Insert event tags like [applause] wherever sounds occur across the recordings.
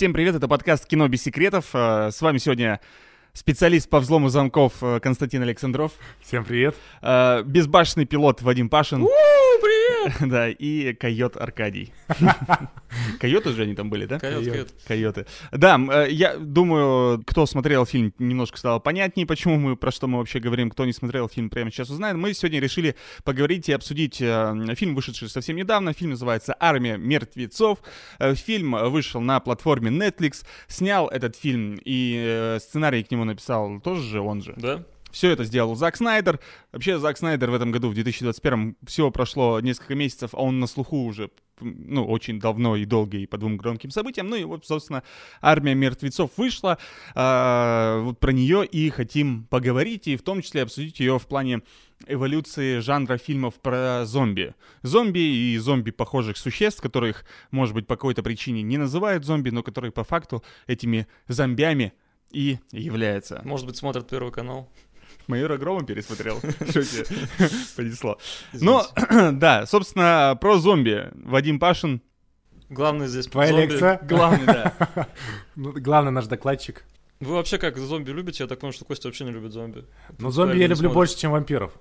Всем привет, это подкаст «Кино без секретов». Э, С вами сегодня специалист по взлому замков э, Константин Александров, Всем привет. э, безбашенный пилот Вадим Пашин. привет! [laughs] Да, и койот Аркадий. [laughs] Койоты же они там были, да? Койот, Койот. койот. Койоты. Да, э, я думаю, кто смотрел фильм, немножко стало понятнее, почему мы, про что мы вообще говорим. Кто не смотрел фильм, прямо сейчас узнает. Мы сегодня решили поговорить и обсудить э, фильм, вышедший совсем недавно. Фильм называется «Армия мертвецов». Э, Фильм вышел на платформе Netflix. Снял этот фильм и сценарий к нему написал тоже же он же. Да? Все это сделал Зак Снайдер. Вообще, Зак Снайдер в этом году, в 2021, всего прошло несколько месяцев, а он на слуху уже, ну, очень давно и долго, и по двум громким событиям. Ну и вот, собственно, «Армия мертвецов» вышла. а, вот про нее и хотим поговорить, и в том числе обсудить ее в плане эволюции жанра фильмов про зомби. Зомби и зомби похожих существ, которых, может быть, по какой-то причине не называют зомби, но которые по факту этими зомбями и являются. Может быть, смотрят Первый канал. Майора Грома пересмотрел. [laughs] Что тебе [laughs] понесло? Ну, [clears throat] да, собственно, про зомби. Вадим Пашин. Главное здесь Твоя зомби. лекция. [laughs] Главный, да. Ну, главный наш докладчик. Вы вообще как зомби любите? Я так понял, что Костя вообще не любит зомби. Но зомби правильно я люблю больше, чем вампиров.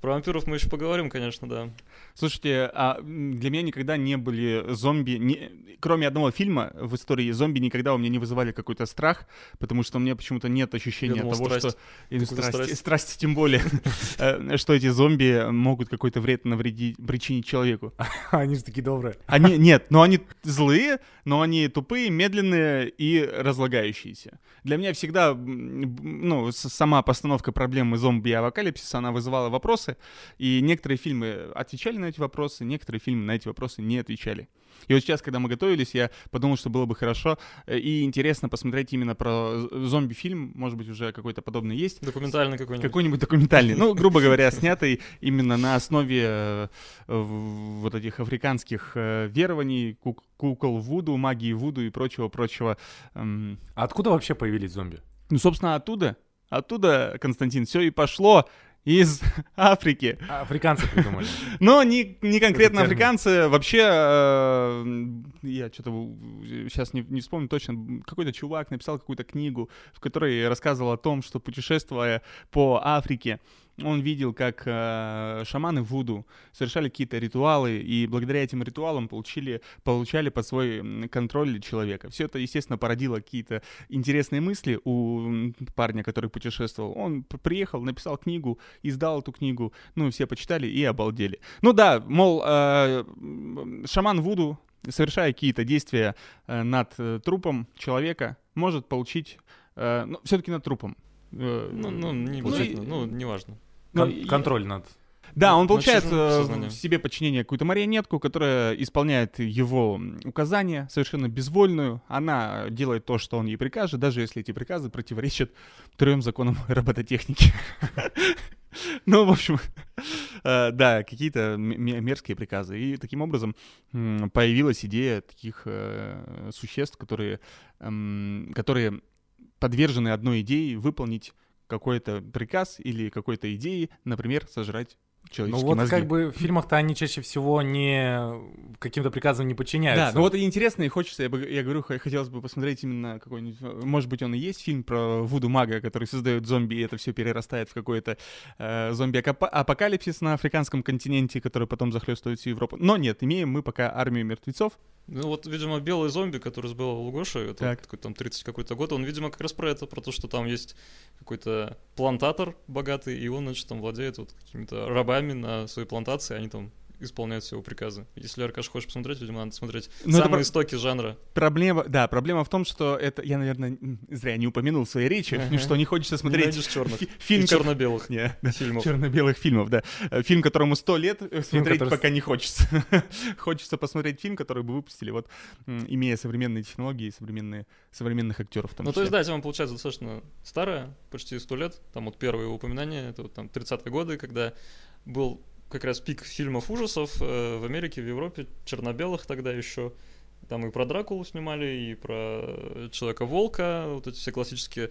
Про вампиров мы еще поговорим, конечно, да. Слушайте, а для меня никогда не были зомби, не- кроме одного фильма в истории зомби никогда у меня не вызывали какой-то страх, потому что у меня почему-то нет ощущения думал, того, страсть. что... И Какую-то страсти, страсть. страсти тем более, [laughs] э, что эти зомби могут какой-то вред навредить, причинить человеку. [laughs] Они же такие добрые. Они, [laughs] нет, но они злые, но они тупые, медленные и разлагающиеся. Для меня всегда, ну, сама постановка проблемы зомби-апокалипсиса, она вызывала вопросы, и некоторые фильмы отвечали на эти вопросы, некоторые фильмы на эти вопросы не отвечали. И вот сейчас, когда мы готовились, я подумал, что было бы хорошо э, и интересно посмотреть именно про зомби-фильм, может быть, уже какой-то подобный есть, Документальный какой-нибудь. какой-нибудь документальный, [laughs] ну, грубо говоря, снятый именно на основе э, вот этих африканских э, верований, кук- кукол Вуду, магии Вуду и прочего-прочего. А откуда вообще появились зомби? Ну, собственно, оттуда, оттуда, Константин, все и пошло из [laughs] Африки. Африканцы придумали. Но не, не конкретно африканцы, вообще, э, я что-то сейчас не, не вспомню точно, какой-то чувак написал какую-то книгу, в которой рассказывал о том, что путешествуя по Африке, он видел, как э, шаманы Вуду совершали какие-то ритуалы, и благодаря этим ритуалам получили, получали под свой контроль человека. Все это, естественно, породило какие-то интересные мысли у парня, который путешествовал. Он приехал, написал книгу, издал эту книгу, ну, все почитали и обалдели. Ну да, мол, э, шаман Вуду, совершая какие-то действия э, над э, трупом человека, может получить, э, ну, все-таки над трупом. Э, Ну, ну, не ну, обязательно, ну, неважно. Ну, Кон- Контроль над... да, он получает э, в себе подчинение какую-то марионетку, которая исполняет его указания, совершенно безвольную. Она делает то, что он ей прикажет, даже если эти приказы противоречат трем законам [laughs] робототехники. [laughs] Ну, в общем, э, да, какие-то мерзкие приказы. И таким образом появилась идея таких э, существ, которые, которые подвержены одной идее выполнить какой-то приказ или какой-то идеи, например, сожрать Ну вот мозги. как бы в фильмах-то они чаще всего не каким-то приказам не Да, подчиняются. ну вот и интересно, и хочется, я, бы, я говорю, хотелось бы посмотреть именно какой-нибудь, может быть, он и есть фильм про Вуду Мага, который создает зомби, и это все перерастает в какой-то э, зомби-апокалипсис на африканском континенте, который потом захлестывает всю Европу. Но нет, имеем мы пока армию мертвецов. Ну вот, видимо, белый зомби, который сбил Лугоша, это Так. вот какой-то там 30 какой-то год, он, видимо, как раз про это, про то, что там есть какой-то плантатор богатый, и он, значит, там владеет вот какими-то рабами на своей плантации, они там исполняют все его приказы. Если, Аркаш, хочешь посмотреть, видимо, надо смотреть Ну, это самые про- истоки жанра. Проблема, да, проблема в том, что это, я, наверное, зря не упомянул в своей речи, Ага. что не хочется смотреть найдешь черных. фи- фильм, и черно-белых Не, да, фильмов. черно-белых фильмов, да. Э, Фильм, которому сто лет э, смотреть который пока не хочется. [laughs] хочется посмотреть фильм, который бы выпустили, вот, имея современные технологии и современные, современных актеров Ну, то есть, да, тема получается достаточно старая, почти сто лет. Там вот первые упоминания, это вот там 30-е годы, когда был как раз пик фильмов ужасов э, в Америке, в Европе, черно-белых тогда еще. Там и про Дракулу снимали, и про Человека-волка, вот эти все классические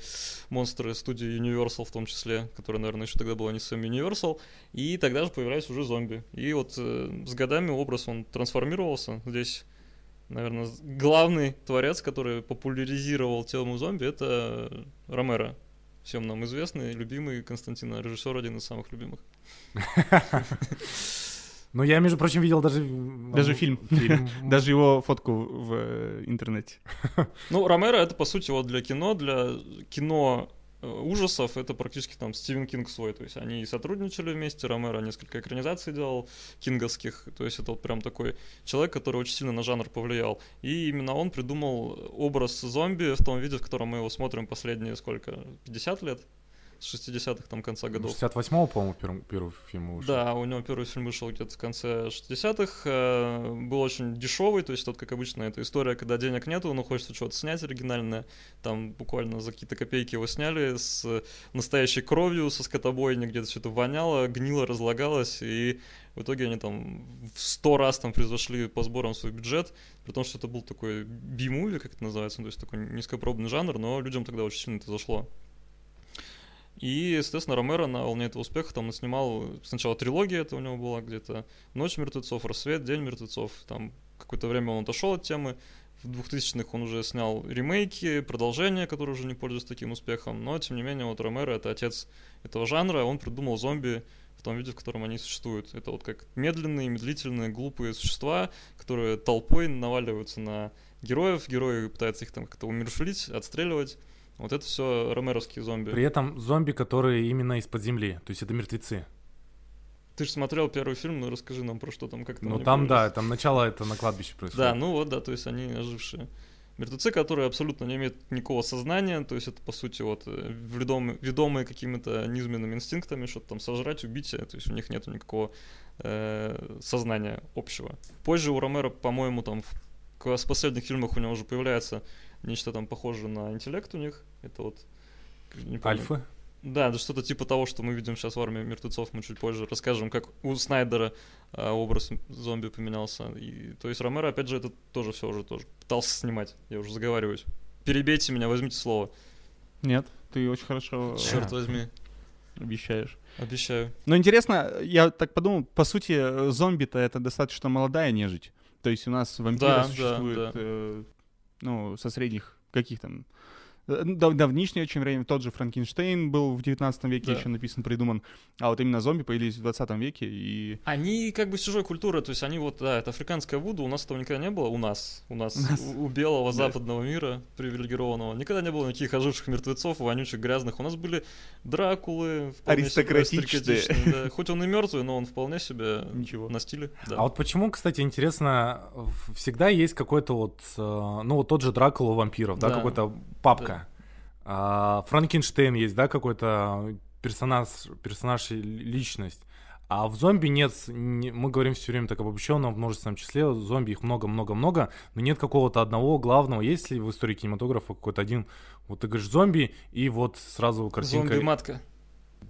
монстры студии Universal в том числе, которые, наверное, еще тогда была не сами Universal. И тогда же появлялись уже зомби. И вот э, с годами образ, он трансформировался. Здесь наверное, главный творец, который популяризировал тему зомби, это Ромеро. Всем нам известный, любимый Константина, режиссер, один из самых любимых. Ну, я, между прочим, видел даже... Даже фильм. [laughs] Даже его фотку в э, интернете. Ну, Ромеро это, по сути, вот для кино, для кино э, ужасов это практически там Стивен Кинг свой, то есть они сотрудничали вместе, Ромеро несколько экранизаций делал кинговских, то есть это вот прям такой человек, который очень сильно на жанр повлиял, и именно он придумал образ зомби в том виде, в котором мы его смотрим последние сколько, 50 лет, с 60-х там конца годов. 68-го, по-моему, первый, первый фильм вышел. Да, у него первый фильм вышел где-то в конце 60-х. Э, был очень дешевый, то есть тут, как обычно, эта история, когда денег нету, но хочется что-то снять оригинальное. Там буквально за какие-то копейки его сняли с настоящей кровью, со скотобойни, где-то что-то воняло, гнило, разлагалось, и в итоге они там в сто раз там превзошли по сборам свой бюджет, при том, что это был такой би-муви, как это называется, ну, то есть такой низкопробный жанр, но людям тогда очень сильно это зашло. И, естественно, Ромеро на волне этого успеха там снимал сначала трилогия, это у него была где-то «Ночь мертвецов», «Рассвет», «День мертвецов». Там какое-то время он отошел от темы. В 2000-х он уже снял ремейки, продолжения, которые уже не пользуются таким успехом. Но, тем не менее, вот Ромеро — это отец этого жанра. Он придумал зомби в том виде, в котором они существуют. Это вот как медленные, медлительные, глупые существа, которые толпой наваливаются на героев. Герои пытаются их там как-то умершвлить, отстреливать. Вот это все ромеровские зомби. При этом зомби, которые именно из-под земли, то есть это мертвецы. Ты же смотрел первый фильм, ну расскажи нам про что там, как то Ну там, да, там начало это на кладбище происходит. Да, ну вот, да, то есть они ожившие. Мертвецы, которые абсолютно не имеют никакого сознания, то есть это, по сути, вот, э, ведомые, ведомые какими-то низменными инстинктами, что-то там сожрать, убить, э, то есть у них нет никакого э, сознания общего. Позже у Ромеро, по-моему, там в, в последних фильмах у него уже появляется нечто там похожее на интеллект у них. Это вот... Альфы? Да, да что-то типа того, что мы видим сейчас в армии мертвецов, мы чуть позже расскажем, как у Снайдера а, образ зомби поменялся. И, то есть Ромеро, опять же, это тоже все уже тоже пытался снимать. Я уже заговариваюсь. Перебейте меня, возьмите слово. Нет, ты очень хорошо... Черт возьми. Обещаешь. Обещаю. Но интересно, я так подумал, по сути, зомби-то это достаточно молодая нежить. То есть у нас вампиры да, существуют да, да. Э, ну, со средних каких там дав давнишнее очень время, тот же Франкенштейн был в 19 веке да. еще написан, придуман, а вот именно зомби появились в 20 веке и... Они как бы с чужой культуры, то есть они вот, да, это африканская вуду, у нас этого никогда не было, у нас, у нас, у, у белого западного мира привилегированного, никогда не было никаких оживших мертвецов, вонючих, грязных, у нас были Дракулы, аристократичные, да. [laughs] хоть он и мертвый, но он вполне себе Ничего. на стиле. Да. А вот почему, кстати, интересно, всегда есть какой-то вот, э, ну вот тот же Дракула у вампиров, да, да какой-то папка. Да а, Франкенштейн есть, да, какой-то персонаж, персонаж личность. А в зомби нет, не, мы говорим все время так обобщенно, в множественном числе, зомби их много-много-много, но нет какого-то одного главного. Есть ли в истории кинематографа какой-то один, вот ты говоришь зомби, и вот сразу картинка... Зомби-матка.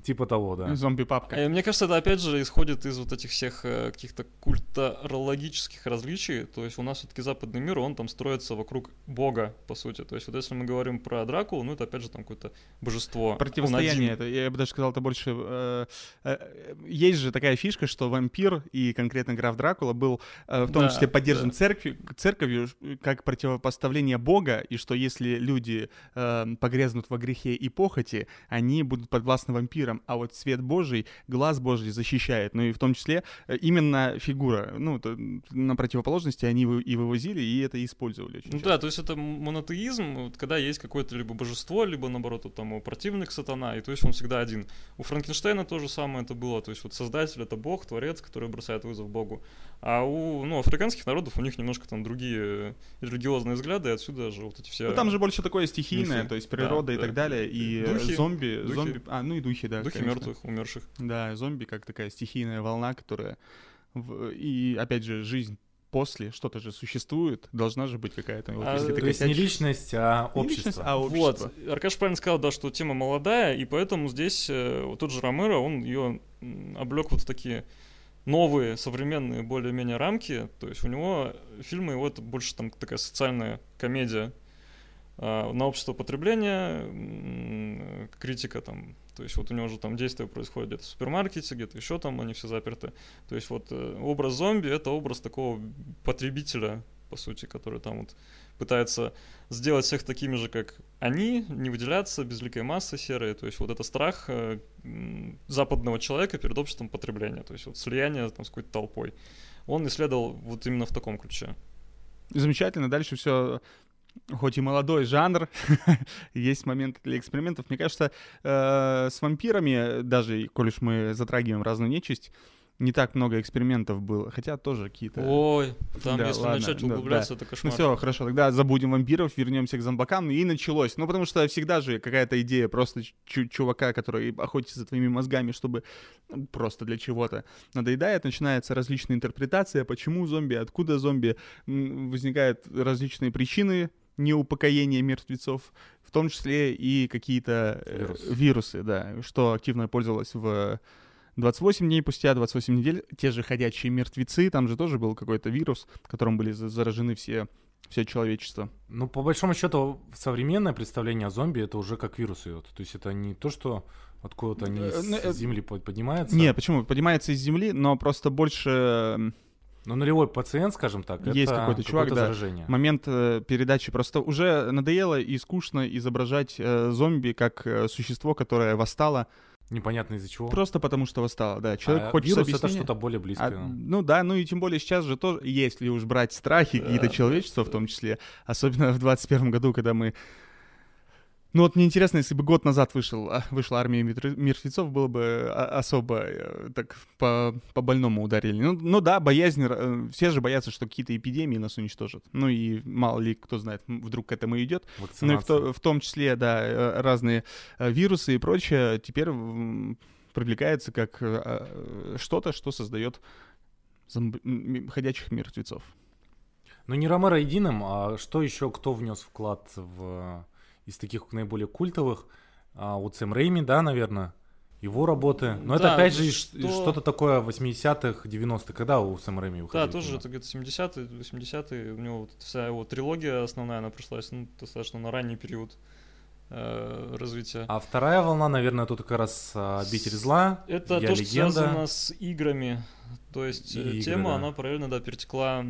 Типа того, да. Зомби-папка. Э, мне кажется, это опять же исходит из вот этих всех э, каких-то культурологических различий. То есть у нас все-таки западный мир, он там строится вокруг бога, по сути. То есть вот если мы говорим про Дракулу, ну это опять же там какое-то божество. Противостояние, это, я бы даже сказал, это больше... Э, э, есть же такая фишка, что вампир и конкретно граф Дракула был э, в том да, числе поддержан да. церкви, церковью как противопоставление бога, и что если люди э, погрязнут во грехе и похоти, они будут подвластны вампирам миром, а вот свет Божий, глаз Божий защищает. Ну и в том числе э, именно фигура, ну, на противоположности они и вывозили, и это использовали. Очень ну часто. да, то есть это монотеизм, вот, когда есть какое-то либо божество, либо наоборот вот, там противник сатана, и то есть он всегда один. У Франкенштейна то же самое это было, то есть вот создатель это бог, творец, который бросает вызов богу. А у ну, африканских народов у них немножко там другие религиозные взгляды, и отсюда же вот эти все... Ну там же больше такое стихийное, мифы. то есть природа да, и да. так далее, и духи, зомби, духи. зомби, а, ну и духи, да. Духи конечно. мертвых, умерших. Да, зомби как такая стихийная волна, которая... И опять же, жизнь после что-то же существует, должна же быть какая-то. Вот, а, если то есть не личность, а общество. Не личность, а общество. Вот, Аркаш правильно сказал, да, что тема молодая, и поэтому здесь э, вот тот же Ромеро, он ее облег вот в такие новые, современные, более-менее рамки. То есть у него фильмы, его это больше там такая социальная комедия на общество потребления, критика там, то есть вот у него же там действие происходит где-то в супермаркете, где-то еще там они все заперты. То есть вот э, образ зомби это образ такого потребителя, по сути, который там вот пытается сделать всех такими же, как они, не выделяться, безликая масса серая. То есть вот это страх э, западного человека перед обществом потребления, то есть вот слияние там, с какой-то толпой. Он исследовал вот именно в таком ключе. Замечательно. Дальше все хоть и молодой жанр, [laughs] есть момент для экспериментов. Мне кажется, э, с вампирами, даже, коль уж мы затрагиваем разную нечисть, не так много экспериментов было, хотя тоже какие-то... Ой, там да, если ладно, начать углубляться, да, это кошмар. Ну все, хорошо, тогда забудем вампиров, вернемся к зомбакам, и началось. Ну потому что всегда же какая-то идея просто чувака, который охотится за твоими мозгами, чтобы просто для чего-то надоедает, начинается различная интерпретация, почему зомби, откуда зомби, возникают различные причины неупокоения мертвецов, в том числе и какие-то э, Вирус. вирусы, да, что активно пользовалось в 28 дней спустя, 28 недель, те же ходячие мертвецы, там же тоже был какой-то вирус, которым были заражены все все человечество. Ну, по большому счету, современное представление о зомби это уже как вирус идет. То есть это не то, что откуда-то они из э, земли поднимаются. Не, почему? Поднимается из земли, но просто больше ну, нулевой пациент, скажем так, есть какой-то чувак, да. Заражение. Момент э, передачи просто уже надоело и скучно изображать э, зомби как э, существо, которое восстало Непонятно из-за чего. Просто потому что восстал, да. Человек а хочет вирус объяснения. это что-то более близкое. А, ну да, ну и тем более сейчас же тоже, если уж брать страхи, да, какие-то человечества да. в том числе, особенно в 21 году, когда мы ну вот мне интересно, если бы год назад вышел, а, вышла армия мертвецов, было бы а, особо э, так по, по больному ударили. Ну, ну да, боязнь, э, все же боятся, что какие-то эпидемии нас уничтожат. Ну и мало ли, кто знает, вдруг к этому идет. Ну и в, то, в том числе, да, э, разные вирусы и прочее теперь привлекается как что-то, что создает зомби- ходячих мертвецов. Ну не Ромеро единым, а что еще, кто внес вклад в из таких наиболее культовых. А, вот Сэм Рейми, да, наверное, его работы. Но да, это опять же что... что-то такое 80-х, 90-х. Когда у Сэма Рэйми выходил? Да, тоже это где-то 70-е, 80-е. У него вот вся его трилогия основная, она пришлась ну, достаточно на ранний период развития. А вторая волна, наверное, тут как раз а, «Обитель зла», Это Я то, легенда. что связано с играми. То есть э, и тема, да. она параллельно, да, перетекла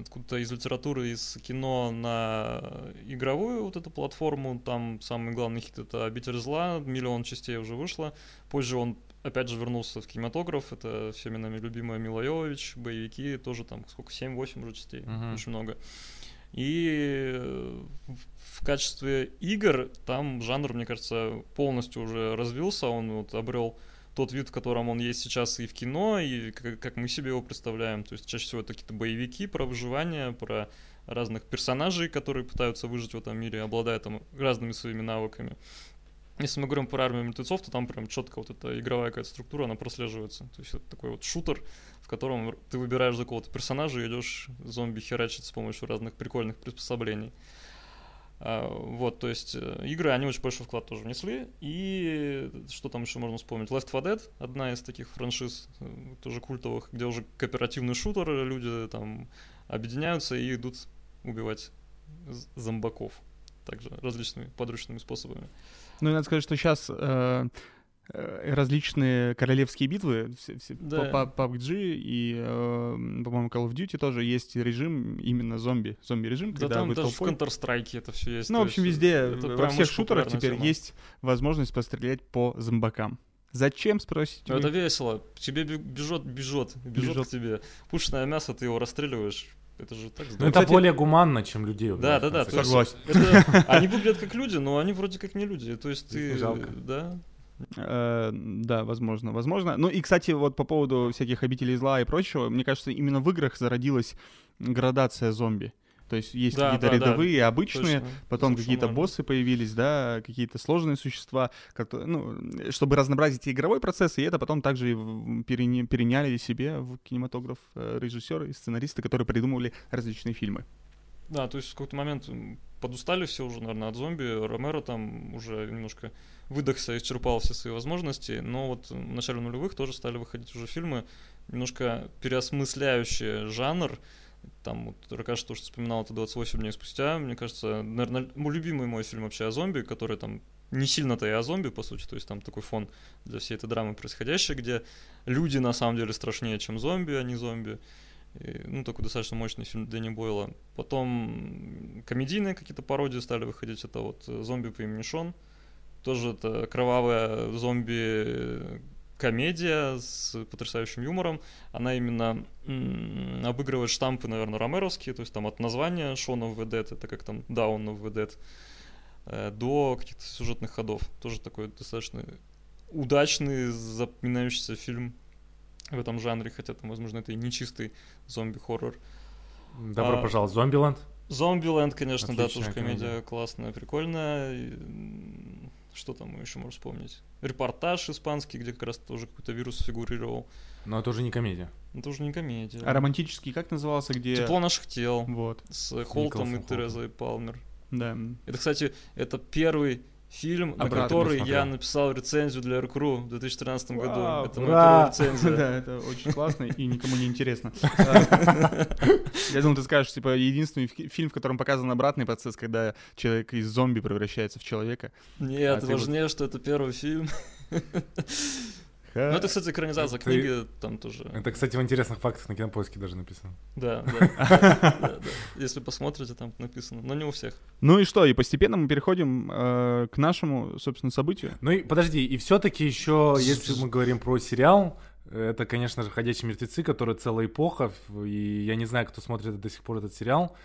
откуда-то из литературы, из кино на игровую вот эту платформу. Там самый главный хит — это «Обитель зла», миллион частей уже вышло. Позже он опять же вернулся в кинематограф. Это всеми нами любимая Мила Йовович, боевики, тоже там сколько, 7-8 уже частей, uh-huh. очень много. И э, в качестве игр там жанр, мне кажется, полностью уже развился, он вот обрел тот вид, в котором он есть сейчас и в кино, и как, как мы себе его представляем. То есть чаще всего это какие-то боевики про выживание, про разных персонажей, которые пытаются выжить в этом мире, обладая там разными своими навыками. Если мы говорим про армию мертвецов, то там прям четко вот эта игровая какая-то структура, она прослеживается. То есть это такой вот шутер, в котором ты выбираешь за какого-то персонажа и идешь зомби херачить с помощью разных прикольных приспособлений. А, вот, то есть э, игры, они очень большой вклад тоже внесли. И что там еще можно вспомнить? Left 4 Dead, одна из таких франшиз, э, тоже культовых, где уже кооперативный шутер, люди там объединяются и идут убивать зомбаков. Также различными подручными способами. Ну, и надо сказать, что сейчас э, Э, различные королевские битвы, все, все, да. по PUBG и, э, по-моему, Call of Duty тоже есть режим именно зомби, зомби-режим, да когда там вы даже толпой... в Counter-Strike это все есть. Ну, в общем, везде, во всех шутерах теперь тема. есть возможность пострелять по зомбакам. Зачем, спросите? Ну, это весело. Тебе бежит, бежит, бежит к тебе. Пушное мясо, ты его расстреливаешь. Это же так здорово. Ну, это Кстати, более гуманно, чем людей. Да, да, да. Согласен. Это, [laughs] они выглядят как люди, но они вроде как не люди. То есть ты... Жалко. Да, Э, да, возможно, возможно. Ну и, кстати, вот по поводу всяких обителей зла и прочего, мне кажется, именно в играх зародилась градация зомби. То есть есть да, какие-то да, рядовые, да. обычные, Точно. потом какие-то боссы появились, да, какие-то сложные существа, как ну, чтобы разнообразить игровой процесс, и это потом также переняли себе в кинематограф э, режиссеры и сценаристы, которые придумывали различные фильмы. Да, то есть в какой-то момент подустали все уже, наверное, от зомби. Ромеро там уже немножко выдохся, исчерпал все свои возможности. Но вот в начале нулевых тоже стали выходить уже фильмы, немножко переосмысляющие жанр. Там вот Ракаш тоже вспоминал это 28 дней спустя. Мне кажется, наверное, мой любимый мой фильм вообще о зомби, который там не сильно-то и о зомби, по сути, то есть там такой фон для всей этой драмы происходящей, где люди на самом деле страшнее, чем зомби, а не зомби. И, ну, такой достаточно мощный фильм Дэнни Бойла. Потом комедийные какие-то пародии стали выходить. Это вот «Зомби по имени Шон». Тоже это кровавая зомби комедия с потрясающим юмором. Она именно м- обыгрывает штампы, наверное, ромеровские, то есть там от названия Шона в Ведет, это как там в Ведет, э, до каких-то сюжетных ходов. Тоже такой достаточно удачный, запоминающийся фильм в этом жанре, хотя там, возможно, это и не чистый зомби-хоррор. Добро а, пожаловать в Зомбиленд. Зомбиленд, конечно, Отличная да, тоже комедия, комедия классная, прикольная. Что там мы еще можем вспомнить? Репортаж испанский, где как раз тоже какой-то вирус фигурировал. Но это уже не комедия. Это уже не комедия. А романтический как назывался, где... Тепло наших тел. Вот. С Холтом Николсон и Терезой Палмер. Да. Это, кстати, это первый фильм, на который я написал рецензию для РКРУ в 2013 Вау, году. Это моя рецензия. Да, это очень классно и никому не интересно. [laughs] Я думал, ты скажешь, типа, единственный фильм, в котором показан обратный процесс, когда человек из зомби превращается в человека. Нет, а важнее, что это первый фильм. Ну, это, кстати, экранизация книги там тоже. Это, кстати, в интересных фактах на кинопоиске даже написано. [laughs] Да, да. Если посмотрите, там написано. Но не у всех. Ну и что? И постепенно мы переходим э, к нашему, собственно, событию. Ну и подожди, и все-таки еще, если мы говорим про сериал, это, конечно же, «Ходячие мертвецы», который целая эпоха, и я не знаю, кто смотрит до сих пор этот сериал.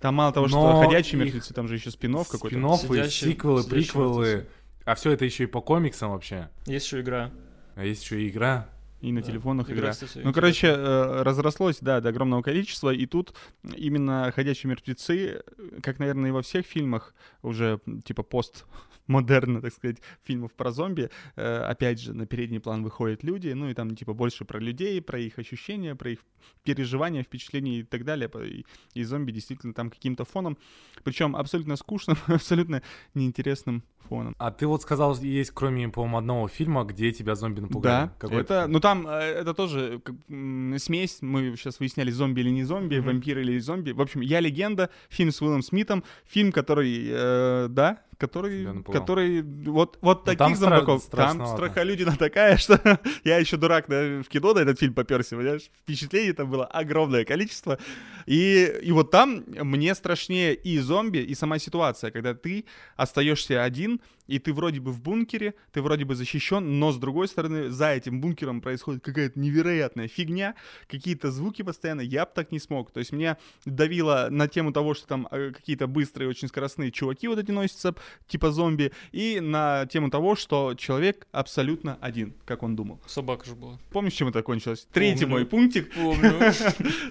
Там мало того, что «Ходячие мертвецы», там же еще спин-офф какой-то. Спин-оффы, сиквелы, приквелы. А все это еще и по комиксам вообще. Есть еще игра. А есть еще и игра. И на да. телефонах игра. игра. Кстати, ну, короче, э, разрослось, да, до огромного количества. И тут именно «Ходячие мертвецы», как, наверное, и во всех фильмах, уже типа пост модерна, так сказать, фильмов про зомби. Э, опять же, на передний план выходят люди, ну и там типа больше про людей, про их ощущения, про их переживания, впечатления и так далее. И, и зомби действительно там каким-то фоном, причем абсолютно скучным, [laughs] абсолютно неинтересным фоном. А ты вот сказал, есть кроме, по-моему, одного фильма, где тебя зомби напугали. Да, это, ну там э, это тоже как, смесь, мы сейчас выясняли, зомби или не зомби, mm-hmm. вампир или зомби. В общем, «Я легенда», фильм с Уиллом Смитом, фильм, который, э, да, который, который вот, вот ну, таких зомбаков, там страхолюдина такая, [laughs] что я еще дурак да, в кино на этот фильм поперся, понимаешь? Впечатлений там было огромное количество. И, и вот там мне страшнее и зомби, и сама ситуация, когда ты остаешься один, и ты вроде бы в бункере, ты вроде бы защищен, но с другой стороны, за этим бункером происходит какая-то невероятная фигня, какие-то звуки постоянно, я бы так не смог. То есть меня давило на тему того, что там э, какие-то быстрые, очень скоростные чуваки вот эти носятся, типа зомби, и на тему того, что человек абсолютно один, как он думал. Собака же была. Помнишь, чем это кончилось? Третий мой пунктик. Помню. [laughs]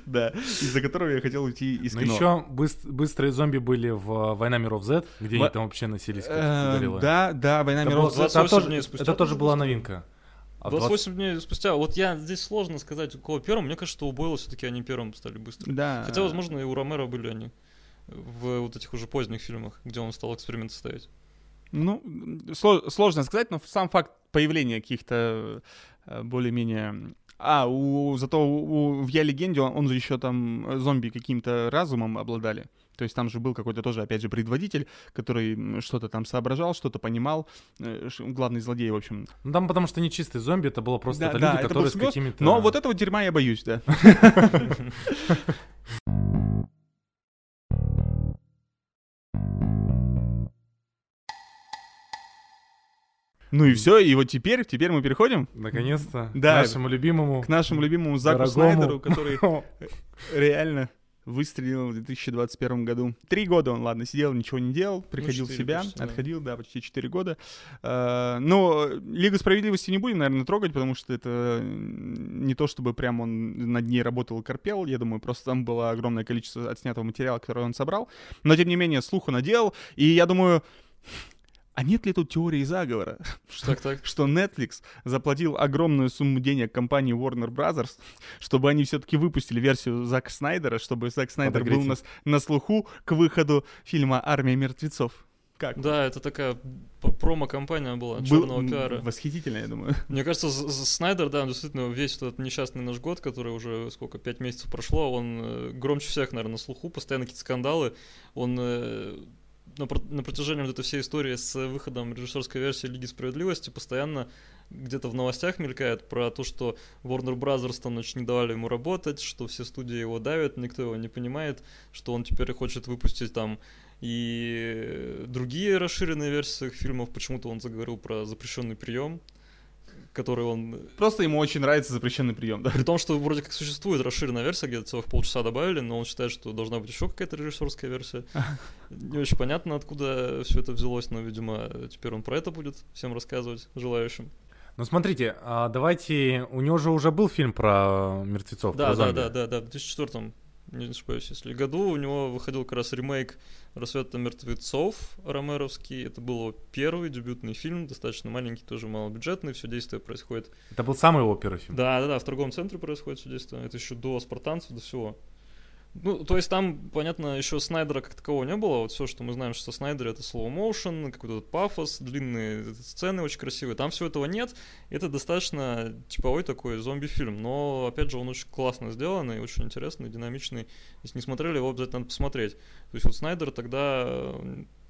Да, из-за которого я хотел уйти из кино. Но еще быстрые зомби были в «Война миров Z», где они там вообще носились как э, Да, да, «Война миров Z». Это тоже была новинка. А 28 20... дней спустя. Вот я здесь сложно сказать, у кого первым. Мне кажется, что у Бойла все-таки они первым стали быстро. Да. Хотя, возможно, и у Ромеро были они в вот этих уже поздних фильмах, где он стал эксперименты ставить. Ну, сложно сказать, но сам факт появления каких-то э, более-менее... А, у, зато у, в «Я легенде» он, он же еще там зомби каким-то разумом обладали. То есть там же был какой-то тоже, опять же, предводитель, который что-то там соображал, что-то понимал, э, главный злодей, в общем. Ну там потому что не чистые зомби, это было просто да, это да, люди, это которые с какими-то... Но вот этого дерьма я боюсь, да. Ну и все, и вот теперь, теперь мы переходим. Наконец-то. Да. К нашему любимому. К нашему любимому Заку дорогому. Снайдеру, который реально выстрелил в 2021 году. Три года он, ладно, сидел, ничего не делал, приходил ну, 4, в себя, почти, отходил, да. почти четыре года. А, но Лигу справедливости не будем, наверное, трогать, потому что это не то, чтобы прям он над ней работал и корпел. Я думаю, просто там было огромное количество отснятого материала, который он собрал. Но, тем не менее, слуху наделал. И я думаю, а нет ли тут теории заговора? [laughs] Что, так, так. что Netflix заплатил огромную сумму денег компании Warner Brothers, чтобы они все-таки выпустили версию Зака Снайдера, чтобы Зак Снайдер был на, на слуху к выходу фильма «Армия мертвецов». Как? Да, это такая промо-компания была, черного пиара. Восхитительная, я думаю. Мне кажется, Снайдер, да, действительно, весь этот несчастный наш год, который уже, сколько, пять месяцев прошло, он э, громче всех, наверное, на слуху, постоянно какие-то скандалы, он э, на, на протяжении вот этой всей истории с выходом режиссерской версии Лиги Справедливости постоянно где-то в новостях мелькает про то, что Warner Brothers там значит, не давали ему работать, что все студии его давят, никто его не понимает, что он теперь хочет выпустить там и другие расширенные версии фильмов. Почему-то он заговорил про запрещенный прием который он... Просто ему очень нравится запрещенный прием, да? При том, что вроде как существует расширенная версия, где-то целых полчаса добавили, но он считает, что должна быть еще какая-то режиссерская версия. [laughs] Не очень понятно, откуда все это взялось, но, видимо, теперь он про это будет всем рассказывать желающим. Ну смотрите, а давайте, у него же уже был фильм про мертвецов. Да, про да, да, да, да, в 2004 не ошибаюсь, если году у него выходил как раз ремейк «Рассвета мертвецов» ромеровский. Это был его первый дебютный фильм, достаточно маленький, тоже малобюджетный, все действие происходит... Это был самый его первый фильм? Да, да, да, в торговом центре происходит все действие. Это еще до «Спартанцев», до всего. Ну, то есть там, понятно, еще Снайдера как такового не было. Вот все, что мы знаем, что Снайдер это slow motion, какой-то пафос, длинные сцены очень красивые. Там всего этого нет. Это достаточно типовой такой зомби-фильм. Но, опять же, он очень классно сделанный, очень интересный, динамичный. Если не смотрели, его обязательно надо посмотреть. То есть вот Снайдер тогда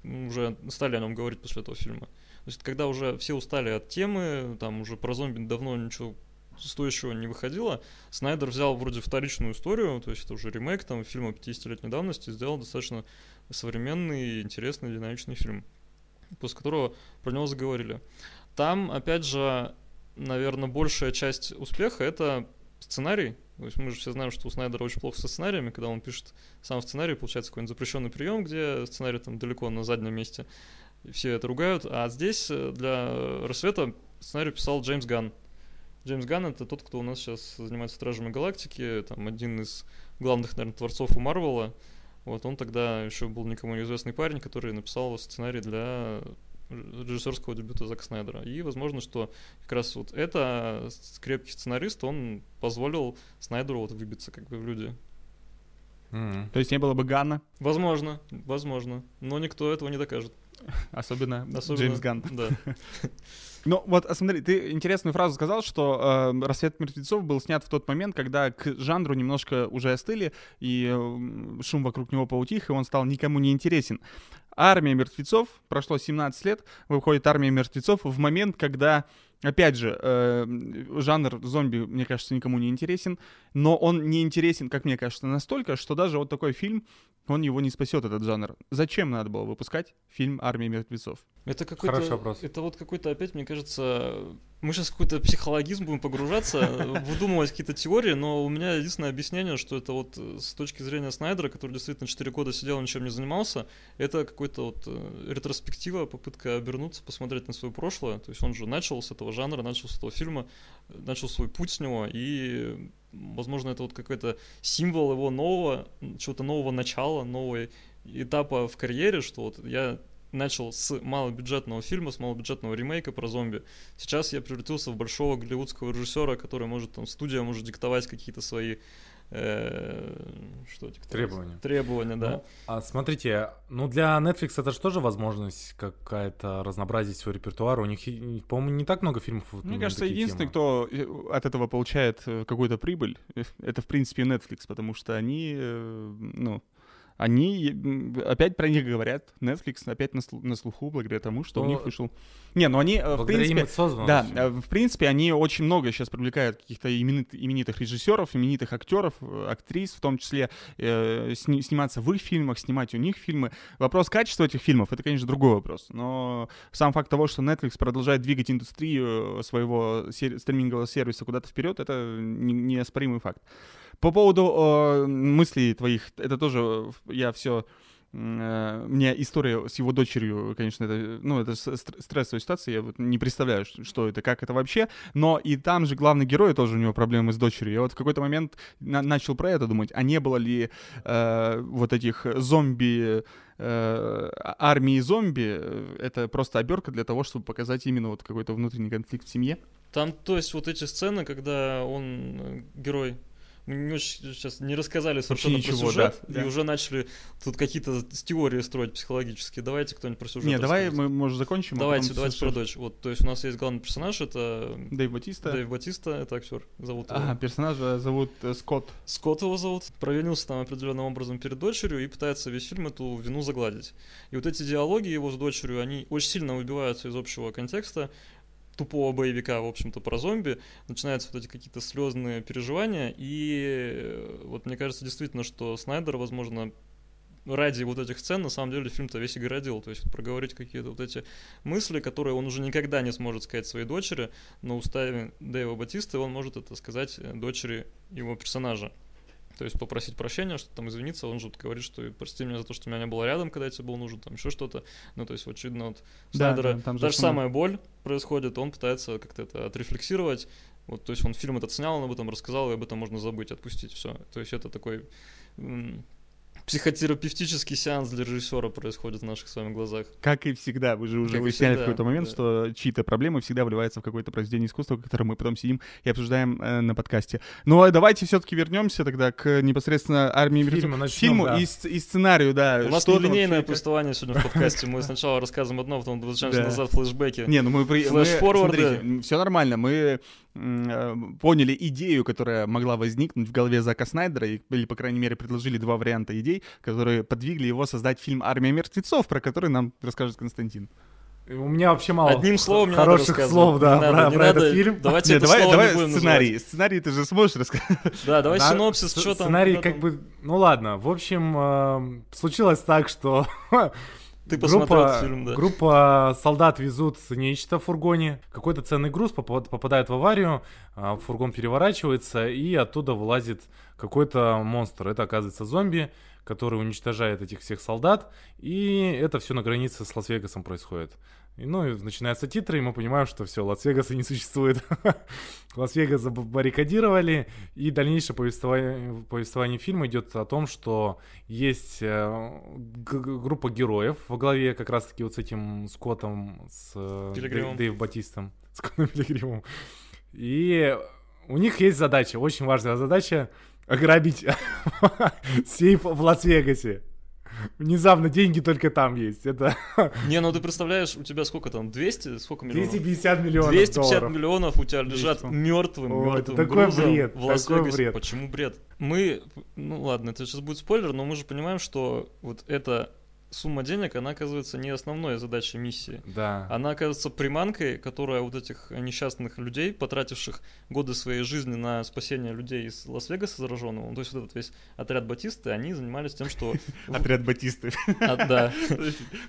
уже стали о нем говорить после этого фильма. То есть когда уже все устали от темы, там уже про зомби давно ничего стоящего не выходило, Снайдер взял вроде вторичную историю, то есть это уже ремейк там фильма 50-летней давности, сделал достаточно современный, интересный, динамичный фильм, после которого про него заговорили. Там, опять же, наверное, большая часть успеха это сценарий. То есть мы же все знаем, что у Снайдера очень плохо со сценариями, когда он пишет сам сценарий, получается какой-нибудь запрещенный прием, где сценарий там далеко на заднем месте, и все это ругают. А здесь э, для «Рассвета» сценарий писал Джеймс Ганн. Джеймс Ганн это тот, кто у нас сейчас занимается Стражами Галактики, там один из главных, наверное, творцов у Марвела. Вот он тогда еще был никому неизвестный парень, который написал сценарий для режиссерского дебюта Зака Снайдера. И возможно, что как раз вот это крепкий сценарист, он позволил Снайдеру вот выбиться как бы в люди. Mm-hmm. То есть не было бы Ганна? Возможно, возможно. Но никто этого не докажет. Особенно, Особенно Джеймс Ганн. Да. [laughs] Ну вот, а смотри, ты интересную фразу сказал, что э, «Рассвет мертвецов» был снят в тот момент, когда к жанру немножко уже остыли, и э, шум вокруг него поутих, и он стал никому не интересен. «Армия мертвецов», прошло 17 лет, выходит «Армия мертвецов» в момент, когда Опять же, э, жанр зомби, мне кажется, никому не интересен, но он не интересен, как мне кажется, настолько, что даже вот такой фильм, он его не спасет, этот жанр. Зачем надо было выпускать фильм «Армия мертвецов»? Это какой-то... Хороший вопрос. Это вот какой-то, опять, мне кажется, мы сейчас в какой-то психологизм будем погружаться, [laughs] выдумывать какие-то теории, но у меня единственное объяснение, что это вот с точки зрения Снайдера, который действительно 4 года сидел, ничем не занимался, это какой-то вот э, ретроспектива, попытка обернуться, посмотреть на свое прошлое. То есть он же начал с этого жанра, начал с этого фильма, начал свой путь с него, и, возможно, это вот какой-то символ его нового, чего-то нового начала, нового этапа в карьере, что вот я начал с малобюджетного фильма, с малобюджетного ремейка про зомби. Сейчас я превратился в большого голливудского режиссера, который может, там, студия может диктовать какие-то свои что Требования. Требования, да. Ну, а смотрите, ну для Netflix это же тоже возможность какая-то разнообразить свой репертуар. У них, по-моему, не так много фильмов. Мне кажется, единственный, темы. кто э, от этого получает э, какую-то прибыль, это в принципе Netflix, потому что они, ну, они опять про них говорят. Netflix опять на, на слуху благодаря тому, что Но... у них вышел. Не, ну они, э, в принципе, да, э, в принципе, они очень много сейчас привлекают каких-то именит, именитых режиссеров, именитых актеров, э, актрис, в том числе э, сни, сниматься в их фильмах, снимать у них фильмы. Вопрос качества этих фильмов это, конечно, другой вопрос. Но сам факт того, что Netflix продолжает двигать индустрию своего сер- стримингового сервиса куда-то вперед, это неоспоримый факт. По поводу э, мыслей твоих, это тоже я все э, мне история с его дочерью, конечно, это, ну, это стрессовая ситуация, я вот не представляю, что это, как это вообще, но и там же главный герой тоже у него проблемы с дочерью. Я вот в какой-то момент на начал про это думать, а не было ли э, вот этих зомби, э, армии зомби, это просто оберка для того, чтобы показать именно вот какой-то внутренний конфликт в семье? Там, то есть, вот эти сцены, когда он, э, герой, не очень сейчас не рассказали совершенно ничего, про сюжет, да, и да. уже начали тут какие-то теории строить психологические. Давайте кто-нибудь про сюжет Не, давай мы, может, закончим. А давайте, а давайте про дочь. Вот, то есть у нас есть главный персонаж, это... Дэйв Батиста. Дэйв Батиста, это актер. Зовут его. А, персонажа зовут э, Скотт. Скотт его зовут. Провинился там определенным образом перед дочерью и пытается весь фильм эту вину загладить. И вот эти диалоги его с дочерью, они очень сильно выбиваются из общего контекста тупого боевика, в общем-то, про зомби, начинаются вот эти какие-то слезные переживания, и э, вот мне кажется действительно, что Снайдер, возможно, ради вот этих сцен, на самом деле, фильм-то весь и городил. То есть проговорить какие-то вот эти мысли, которые он уже никогда не сможет сказать своей дочери, но устами Дэйва Батиста он может это сказать э, дочери его персонажа. То есть попросить прощения, что там извиниться, он же говорит, что прости меня за то, что меня не было рядом, когда я тебе был нужен, там еще что-то. Ну, то есть, очевидно, вот да, Снайдера да, там та же самая боль происходит, он пытается как-то это отрефлексировать. Вот, то есть он фильм этот снял, он об этом рассказал, и об этом можно забыть, отпустить, все. То есть это такой психотерапевтический сеанс для режиссера происходит в наших с вами глазах. Как и всегда, вы же уже как выясняли в какой-то момент, да. что чьи-то проблемы всегда вливаются в какое-то произведение искусства, которое мы потом сидим и обсуждаем э, на подкасте. Ну а давайте все-таки вернемся тогда к непосредственно армии Фильма, начнем, фильму да. и, и сценарию, да. У нас не линейное повествование сегодня в подкасте. Мы [laughs] сначала рассказываем одно, потом возвращаемся назад флешбеки. Не, ну мы... Флэш-форварды. Все нормально, мы Э, поняли идею, которая могла возникнуть в голове Зака Снайдера, или, по крайней мере, предложили два варианта идей, которые подвигли его создать фильм «Армия мертвецов», про который нам расскажет Константин. У меня вообще мало Одним словом хороших слов, да, не про, надо, про надо. этот фильм. Давайте Нет, давай, давай сценарий. Называть. Сценарий ты же сможешь рассказать. [laughs] Да, давай да, синопсис, что там. Сценарий как бы, ну ладно, в общем, э, случилось так, что [laughs] Ты группа, фильм, да. Группа солдат везут нечто в фургоне. Какой-то ценный груз попадает в аварию, а, фургон переворачивается, и оттуда вылазит какой-то монстр. Это оказывается зомби, который уничтожает этих всех солдат. И это все на границе с Лас-Вегасом происходит. И, ну, и начинаются титры, и мы понимаем, что все, Лас-Вегаса не существует. [laughs] Лас-Вегас забаррикадировали, и дальнейшее повествование, повествование фильма идет о том, что есть э, группа героев во главе как раз-таки вот с этим Скоттом, с э, Дэйв, Батистом, [laughs] с Коном Пилигримом. И у них есть задача, очень важная задача, ограбить [laughs] сейф в Лас-Вегасе. [laughs] Внезапно деньги только там есть. Это... [laughs] Не, ну ты представляешь, у тебя сколько там, 200? Сколько миллионов? 250 миллионов 250 долларов. миллионов у тебя лежат мертвым, О, мертвым это такой бред, в Лас-Вегасе. Бред. Почему бред? Мы, ну ладно, это сейчас будет спойлер, но мы же понимаем, что вот это сумма денег, она оказывается не основной задачей миссии. Да. Она оказывается приманкой, которая вот этих несчастных людей, потративших годы своей жизни на спасение людей из Лас-Вегаса зараженного, ну, то есть вот этот весь отряд Батисты, они занимались тем, что... [laughs] Отряд Батисты. А, да.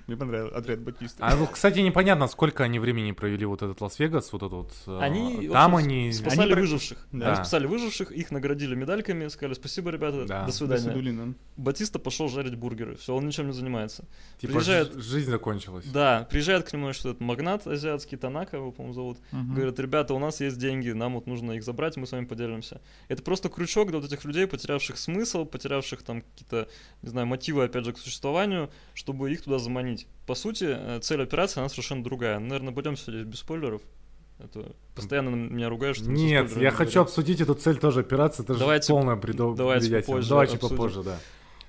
Мне понравилось, отряд Батисты. А, кстати, непонятно, сколько они времени провели вот этот Лас-Вегас, вот этот вот... Э, они... Там они... Спасали выживших. Они спасали выживших, их наградили медальками, сказали спасибо, ребята, до свидания. Батиста пошел жарить бургеры, все, он ничем не занимается занимается. Типа приезжает, жизнь закончилась. Да, приезжает к нему что-то магнат азиатский, Танака его, по-моему, зовут. Угу. Говорит, ребята, у нас есть деньги, нам вот нужно их забрать, мы с вами поделимся. Это просто крючок для вот этих людей, потерявших смысл, потерявших там какие-то, не знаю, мотивы, опять же, к существованию, чтобы их туда заманить. По сути, э, цель операции, она совершенно другая. Наверное, будем сидеть без спойлеров. Это постоянно меня ругаешь, что Нет, я хочу обсудить эту цель тоже операции, это давайте, же полное бредовое. Давайте попозже. Давайте обсудим. попозже, да.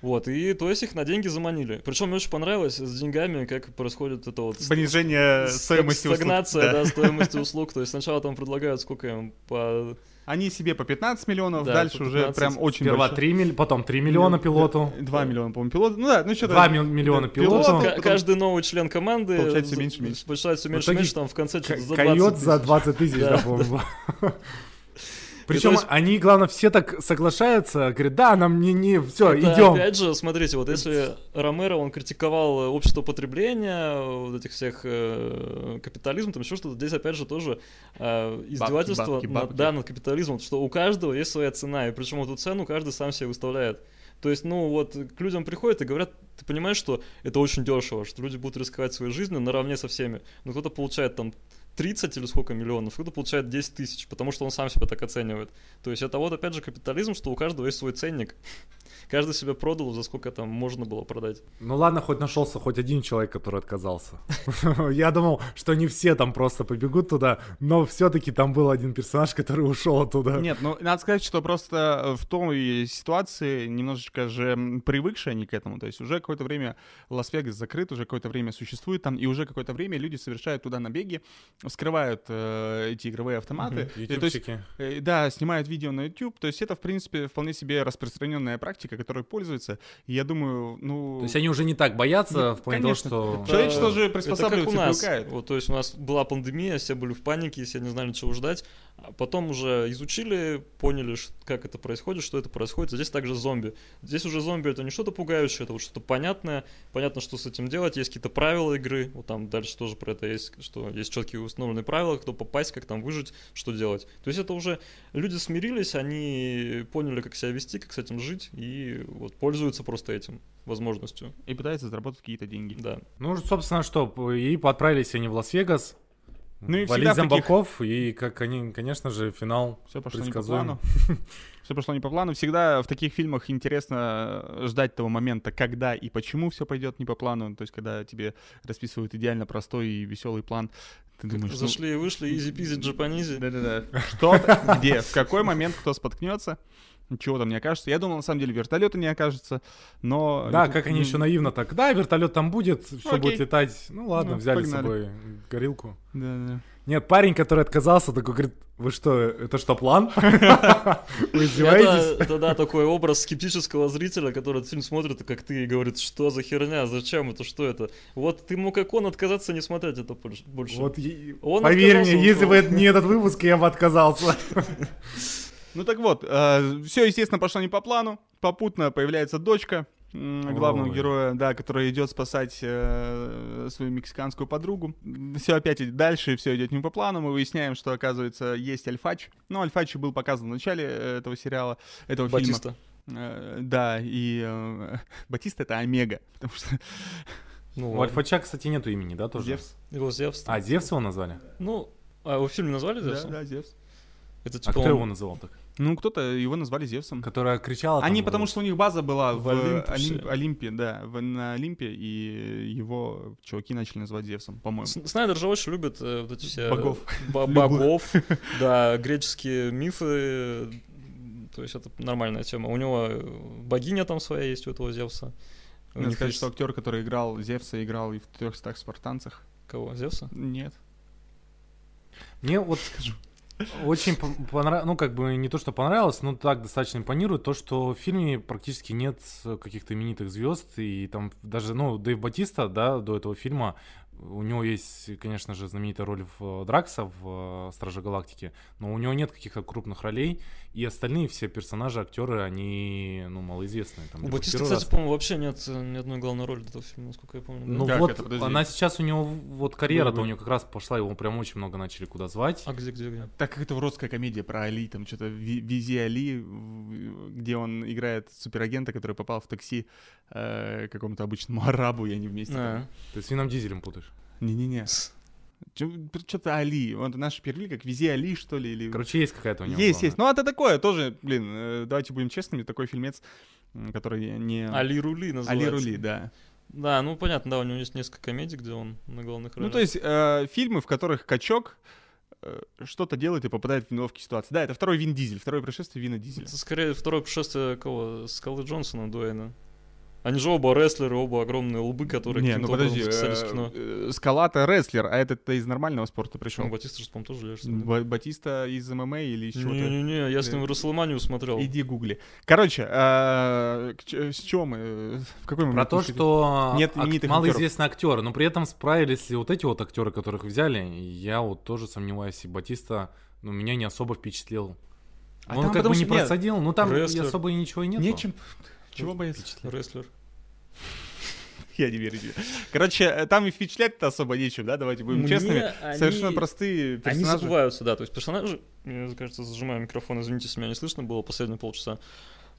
Вот, и то есть их на деньги заманили. Причем мне очень понравилось с деньгами, как происходит это вот... Понижение стоимости услуг. Стагнация, да, стоимости [laughs] услуг. То есть сначала там предлагают сколько им по... Они себе по 15 миллионов, да, дальше 15, уже прям очень Сперва большой. 3 милли... потом 3 миллиона пилоту. 2 миллиона, по-моему, пилоту. Ну да, ну что-то... 2 миллиона пилоту. Пилот, потом... Каждый новый член команды... Получает все меньше меньше. Получает все меньше меньше, там в конце что-то за 20 Койот за 20 тысяч, да, по-моему. [laughs] Причем есть... они, главное, все так соглашаются, говорят, да, нам не, не, все, идем. Опять же, смотрите, вот если Ромеро, он критиковал общество потребления, вот этих всех э, капитализм, там еще что-то, здесь опять же тоже э, издевательство бабки, бабки, бабки. Над, да, над капитализмом, что у каждого есть своя цена, и причем эту цену каждый сам себе выставляет. То есть, ну вот, к людям приходят и говорят, ты понимаешь, что это очень дешево, что люди будут рисковать своей жизнью наравне со всеми. Но кто-то получает там 30 или сколько миллионов, кто-то получает 10 тысяч, потому что он сам себя так оценивает. То есть это вот опять же капитализм, что у каждого есть свой ценник. [laughs] Каждый себя продал, за сколько там можно было продать. Ну ладно, хоть нашелся хоть один человек, который отказался. [laughs] Я думал, что не все там просто побегут туда, но все-таки там был один персонаж, который ушел оттуда. Нет, ну надо сказать, что просто в той ситуации немножечко же привыкшие они к этому. То есть уже какое-то время Лас-Вегас закрыт, уже какое-то время существует там, и уже какое-то время люди совершают туда набеги, вскрывают э, эти игровые автоматы. Угу. То есть, э, да, снимают видео на YouTube. То есть это, в принципе, вполне себе распространенная практика, которой пользуются. И я думаю, ну... То есть они уже не так боятся Нет, в плане конечно. того, что... Человечество же приспосабливается это как у нас. Вот, то есть у нас была пандемия, все были в панике, все не знали, чего ждать. А потом уже изучили, поняли, как это происходит, что это происходит. Здесь также зомби. Здесь уже зомби это не что-то пугающее, это вот что-то понятное. Понятно, что с этим делать. Есть какие-то правила игры. Вот там дальше тоже про это есть, что есть четкие установленные правила, кто попасть, как там выжить, что делать. То есть это уже люди смирились, они поняли, как себя вести, как с этим жить, и вот пользуются просто этим возможностью. И пытаются заработать какие-то деньги. Да. Ну, собственно, что, и отправились они вЛас-Вегас, ну и Валить зомбаков, таких... и, как они, конечно же, финал Все пошло не по плану. [laughs] Все пошло не по плану. Всегда в таких фильмах интересно ждать того момента, когда и почему все пойдет не по плану. То есть, когда тебе расписывают идеально простой и веселый план, ты думаешь, Зашли ну... и вышли, изи-пизи, джапанизи. Да-да-да. Что, где, в какой момент кто споткнется, Ничего там не окажется. Я думал, на самом деле, вертолета не окажется, но... Да, как они еще наивно так. Да, вертолет там будет, все будет летать. Ну ладно, ну, взяли с собой горилку. Да, да. Нет, парень, который отказался, такой говорит, вы что, это что, план? [laughs] Вы издеваетесь? Это, да, такой образ скептического зрителя, который этот фильм смотрит, как ты, и говорит, что за херня, зачем это, что это? Вот ты мог как он отказаться не смотреть это больше. Вот, он поверь мне, если бы не этот выпуск, я бы отказался. [laughs] Ну так вот, э, все, естественно, пошло не по плану. Попутно появляется дочка главного Ой. героя, да, который идет спасать э, свою мексиканскую подругу. Все опять дальше, все идет не по плану. Мы выясняем, что, оказывается, есть Альфач. Ну, Альфач был показан в начале э, этого сериала, этого Батиста. фильма. Э, да, и э, [laughs] Батиста это Омега, потому что... Ну, у Альфача, кстати, нету имени, да, тоже? Зевс. Его Зевс. А, Зевс его назвали? Ну, а его в фильме назвали Зевс? Да, да, Зевс. Это, типа, а кто он... его называл так? Ну, кто-то его назвали Зевсом. Которая кричала. Они, потому что у них база была в, в Олимп, Олимпе, да, в, на Олимпе, и его чуваки начали называть Зевсом, по-моему. Снайдер же очень любит э, вот эти все... Богов. [laughs] Богов, [laughs] да, греческие мифы, то есть это нормальная тема. У него богиня там своя есть, у этого Зевса. Надо сказать, есть... что актер, который играл Зевса, играл и в трехстах спартанцах. Кого, Зевса? Нет. Мне вот скажу. Очень понравилось, ну как бы не то, что понравилось, но так достаточно импонирует то, что в фильме практически нет каких-то именитых звезд, и там даже, ну, Дэйв Батиста, да, до этого фильма у него есть, конечно же, знаменитая роль в э, Дракса в э, Страже Галактики, но у него нет каких-то крупных ролей, и остальные все персонажи, актеры, они, ну, малоизвестные. Там, у Батиста, кстати, раз... по-моему, вообще нет э, ни одной главной роли этого фильма, насколько я помню. Ну как вот, это, она сейчас у него, вот карьера-то у него как раз пошла, его прям очень много начали куда звать. А где, где, где? Так как это уродская комедия про Али, там что-то Визи Али, где он играет суперагента, который попал в такси э, какому-то обычному арабу, я не вместе. А. Ты с Вином Дизелем путаешь. Не-не-не. Что-то Али. Он наши перевели как Вези Али, что ли. Или... Короче, есть какая-то у него. Есть, есть. Ну, это такое тоже, блин, э, давайте будем честными, такой фильмец, который не... Али Рули называется. Али Рули, да. Да, ну понятно, да, у него есть несколько комедий, где он на главных ролях. Ну, то есть э, фильмы, в которых качок э, что-то делает и попадает в неловкие ситуации. Да, это второй Вин Дизель, второе пришествие Вина Дизеля. Это скорее второе пришествие кого? Скалы Джонсона, Дуэйна. Они же оба рестлеры, оба огромные лбы, которые Не, ну подожди, э, э, Скала-то рестлер, а этот-то из нормального спорта пришел. Ну, Батиста же, по-моему, тоже лежит. Батиста из ММА или из чего-то? Не-не-не, я с ним Расселманию смотрел. Иди гугли. Короче, а, с чего мы? В какой момент? Про то, что нет малоизвестные актеры, но при этом справились ли вот эти вот актеры, которых взяли, я вот тоже сомневаюсь, и Батиста, ну, меня не особо впечатлил. А Он как бы не просадил, ну там особо ничего и нет. Нечем чего боится? Рестлер. [laughs] Я не верю тебе. Короче, э, там и впечатлять-то особо нечем, да, давайте будем Мне честными. Они... Совершенно простые персонажи. Они забываются, да, то есть персонажи, мне кажется, зажимаю микрофон, извините, если меня не слышно было последние полчаса.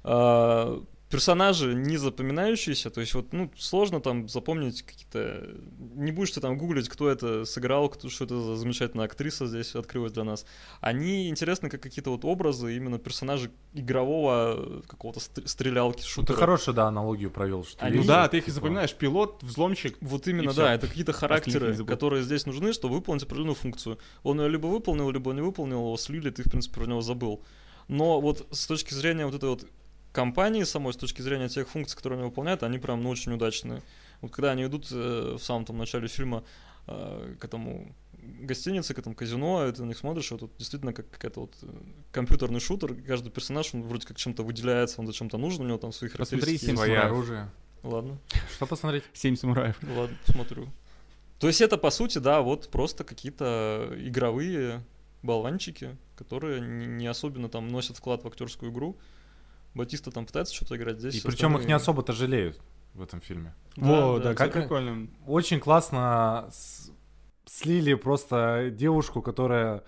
А, персонажи не запоминающиеся, то есть вот, ну, сложно там запомнить какие-то... Не будешь ты там гуглить, кто это сыграл, кто, что это за замечательная актриса здесь открылась для нас. Они интересны как какие-то вот образы именно персонажей игрового какого-то стрелялки, Ну, шутера. ты хорошую, да, аналогию провел, что Они- Ну да, ты их и запоминаешь. Пилот, взломщик. Вот именно, да, это какие-то характеры, которые здесь нужны, чтобы выполнить определенную функцию. Он ее либо выполнил, либо не выполнил, его слили, ты, в принципе, про него забыл. Но вот с точки зрения вот этой вот компании самой, с точки зрения тех функций, которые они выполняют, они прям, ну, очень удачные. Вот когда они идут э, в самом там начале фильма э, к этому гостинице, к этому казино, и ты на них смотришь, вот тут действительно как какая-то вот э, компьютерный шутер, каждый персонаж, он вроде как чем-то выделяется, он зачем-то нужен, у него там свои Посмотри, характеристики. «Семь. Твое самураев». оружие. Ладно. Что посмотреть? Семь самураев. Ладно, посмотрю. То есть это, по сути, да, вот просто какие-то игровые болванчики, которые не особенно там носят вклад в актерскую игру. Батиста там пытается что-то играть здесь. И причем их остальные- не особо-то жалеют в этом фильме. Во, да. да, Как- как прикольно. Очень классно с- слили просто девушку, которая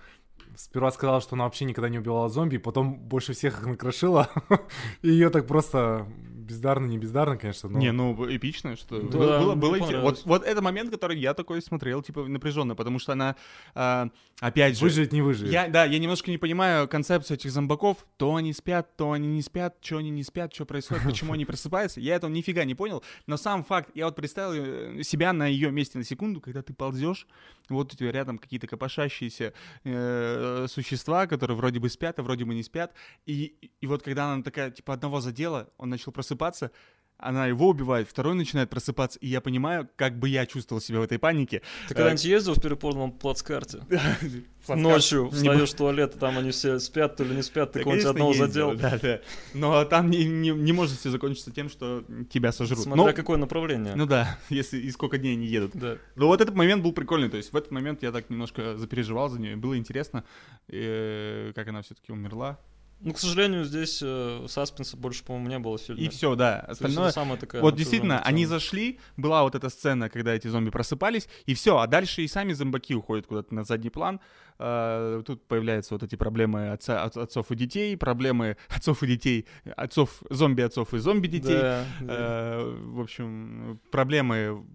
сперва сказала, что она вообще никогда не убивала зомби, потом больше всех их накрошила. [laughs] И ее так просто бездарно, не бездарно, конечно, но... Не, ну эпично, что Да, было, было, было интересно. Вот, вот это момент, который я такой смотрел, типа напряженно, потому что она, а, опять же, Выжить не выжить. я, да, я немножко не понимаю концепцию этих зомбаков. То они спят, то они не спят, что они не спят, что происходит, [laughs] почему они просыпаются. Я этого нифига не понял. Но сам факт, я вот представил э, себя на ее месте на секунду, когда ты ползешь, вот у тебя рядом какие-то копошащиеся э, существа, которые вроде бы спят, а вроде бы не спят. И, и вот когда она такая, типа, одного задела, он начал просыпаться, она его убивает, второй начинает просыпаться, и я понимаю, как бы я чувствовал себя в этой панике. Ты когда-нибудь ездил в переполненном плацкарте? [laughs] Ночью встаешь в туалет, там они все спят, то ли не спят, ты кого-нибудь одного задел. Да, да. Но там не, может все закончиться тем, что тебя сожрут. Смотря Ну, какое направление. ну да, [laughs] если и сколько дней они едут. Но вот этот момент был прикольный. То есть в этот момент я так немножко запереживал за нее. Было интересно, э, как она все-таки умерла. Ну, к сожалению, здесь э, саспенса больше, по-моему, не было в фильме. И все, да. Остальное. самая такая Вот действительно, они тема. зашли, была вот эта сцена, когда эти зомби просыпались, и все, а дальше и сами зомбаки уходят куда-то на задний план. А, Тут появляются вот эти проблемы отца, от- отцов и детей, проблемы отцов и детей, отцов, зомби-отцов и зомби-детей. Да, да. Э, в общем, проблемы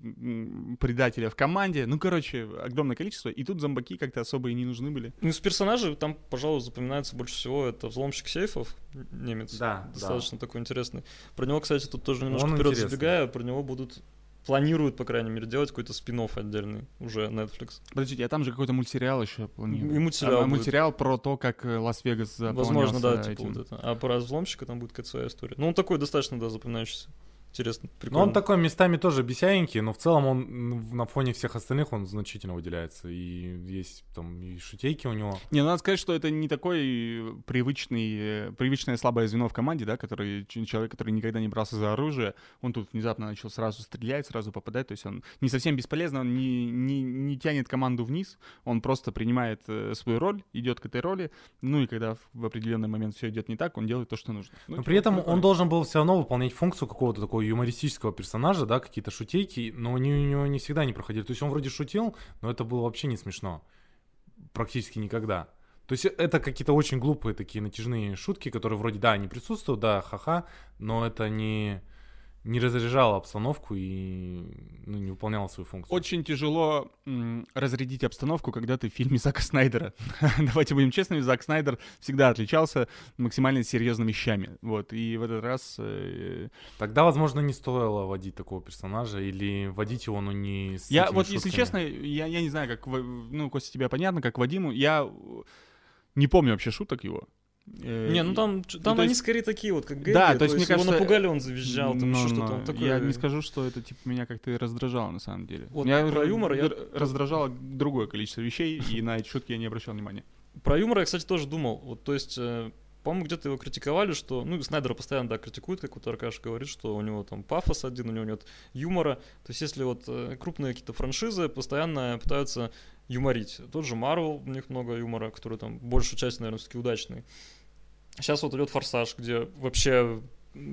предателя в команде. Ну, короче, огромное количество. И тут зомбаки как-то особо и не нужны были. Ну, из персонажей там, пожалуй, запоминается больше всего это взломщик сейфов, немец. Да, Достаточно такой интересный. Про него, кстати, тут тоже немножко Он вперед забегая, про него будут планируют, по крайней мере, делать какой-то спин отдельный уже Netflix. Подождите, а там же какой-то мультсериал еще планируют. И мультсериал А, будет. мультсериал про то, как э, Лас-Вегас Возможно, да, типа этим. вот это. А про взломщика там будет какая-то своя история. Ну, он такой достаточно, да, запоминающийся. Интересно, Но прикольно. он такой местами тоже бесяенький, но в целом он на фоне всех остальных он значительно выделяется. И есть там и шутейки у него. Не, ну надо сказать, что это не такой привычный, э, привычное слабое звено в команде, да, который человек, который никогда не брался за оружие, он тут внезапно начал сразу стрелять, сразу попадать, то есть он не совсем бесполезно, он не, не, не тянет команду вниз, он просто принимает э, свою роль, идет к этой роли, ну и когда в, определенный момент все идет не так, он делает то, что нужно. Ну, Но при этом он должен был все равно выполнять функцию какого-то такого юмористического персонажа, да, какие-то шутейки, но они у него не всегда не проходили. То есть он вроде шутил, но это было вообще не смешно. Практически никогда. То есть это какие-то очень глупые такие натяжные шутки, которые вроде, да, они присутствуют, да, ха-ха, но это не, не разряжало обстановку и ну, не выполняло свою функцию. Очень тяжело м, разрядить обстановку, когда ты в фильме Зака Снайдера. [laughs] Давайте будем честными, Зак Снайдер всегда отличался максимально серьезными вещами. Вот, и в этот раз... э, Тогда, возможно, не стоило вводить такого персонажа или вводить его, но не с Я вот, если шутками. честно, я, я не знаю, как, ну, Костя, тебе понятно, как Вадиму, я э, не помню вообще шуток его. Э, Не, ну там, ч- там то они есть- скорее такие вот, как гэги. Да, то есть, мне его кажется, напугали, он завизжал, там Ну, еще что-то. ну, такой... Я не скажу, что это типа меня как-то раздражало на самом деле. Вот меня про юмор я- раздражало другое количество вещей, и на эти шутки я не обращал внимания. Про юмор я, кстати, тоже думал. Вот, то есть, э, по-моему, где-то его критиковали, что... Ну, Снайдера постоянно, да, критикует, как вот Аркаш говорит, что у него там пафос один, у него нет юмора. То есть, если вот э, крупные какие-то франшизы постоянно пытаются юморить. Тот же Марвел, у них много юмора, который там большую часть, наверное, все-таки удачный. Сейчас вот идет Форсаж, где вообще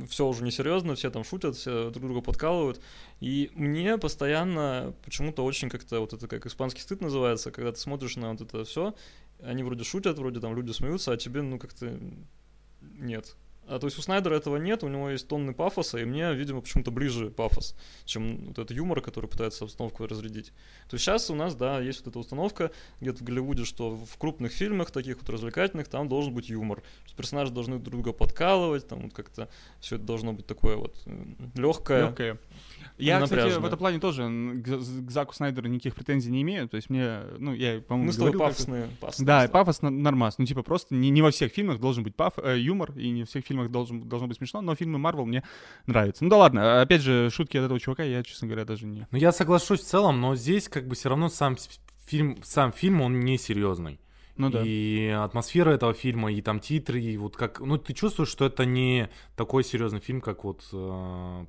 все уже несерьезно, все там шутят, все друг друга подкалывают. И мне постоянно почему-то очень как-то вот это как испанский стыд называется, когда ты смотришь на вот это все, они вроде шутят, вроде там люди смеются, а тебе ну как-то нет. А, то есть у Снайдера этого нет, у него есть тонны пафоса, и мне, видимо, почему-то ближе пафос, чем вот этот юмор, который пытается обстановку разрядить. То есть сейчас у нас, да, есть вот эта установка где-то в Голливуде, что в крупных фильмах, таких вот развлекательных, там должен быть юмор. Что персонажи должны друг друга подкалывать, там вот как-то все это должно быть такое вот легкое. Легкое. Я, кстати, в этом плане тоже к, Заку Снайдеру никаких претензий не имею. То есть мне, ну, я, по-моему, Мы с тобой пафосные, пафосные. Да, пафос нормас. Ну, типа, просто не, не во всех фильмах должен быть паф, э, юмор, и не во всех фильмах должен, должно быть смешно, но фильмы Марвел мне нравятся. Ну да ладно, опять же, шутки от этого чувака я, честно говоря, даже не... Ну я соглашусь в целом, но здесь как бы все равно сам фильм, сам фильм, он не серьезный. Ну да. И атмосфера этого фильма, и там титры, и вот как... Ну, ты чувствуешь, что это не такой серьезный фильм, как вот... Э,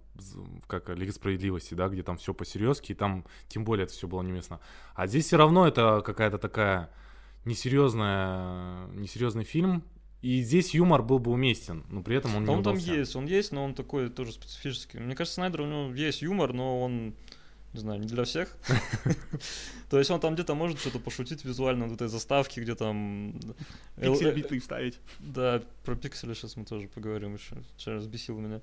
как Лига Справедливости, да, где там все по-серьезки, и там тем более это все было неместно. А здесь все равно это какая-то такая несерьезная, несерьезный фильм, и здесь юмор был бы уместен, но при этом он да не он удался. там есть, он есть, но он такой тоже специфический. Мне кажется, Снайдер у него есть юмор, но он не знаю, не для всех. [laughs] То есть он там где-то может что-то пошутить визуально в этой заставке, где там... Пиксель биты вставить. Да, про пиксели сейчас мы тоже поговорим еще. Вчера разбесил меня.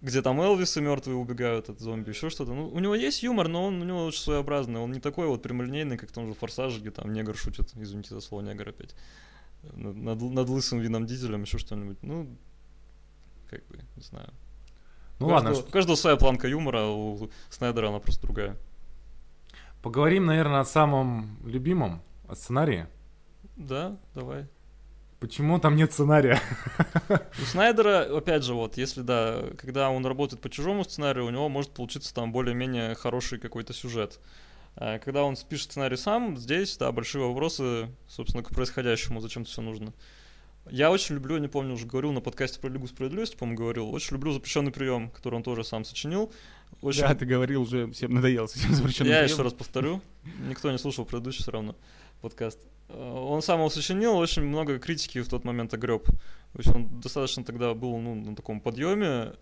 Где там Элвисы мертвые убегают от зомби, еще что-то. Ну, у него есть юмор, но он у него очень своеобразный. Он не такой вот прямолинейный, как в том же Форсаже, где там негр шутит. Извините за слово негр опять. Над, над лысым вином дизелем, еще что-нибудь. Ну, как бы, не знаю. Ну у ладно. Каждого, у каждого своя планка юмора, а у Снайдера она просто другая. Поговорим, наверное, о самом любимом, о сценарии. Да, давай. Почему там нет сценария? У Снайдера, опять же, вот, если да, когда он работает по чужому сценарию, у него может получиться там более-менее хороший какой-то сюжет. Когда он пишет сценарий сам, здесь, да, большие вопросы, собственно, к происходящему, зачем это все нужно. Я очень люблю, не помню, уже говорил на подкасте про Лигу Справедливости, по-моему, говорил, очень люблю запрещенный прием, который он тоже сам сочинил. Очень... Да, ты говорил уже, всем надоел с этим [laughs] запрещенным Я приемом. еще раз повторю, никто не слушал предыдущий все равно подкаст. Э, он сам его сочинил, очень много критики в тот момент огреб. То есть он достаточно тогда был ну, на таком подъеме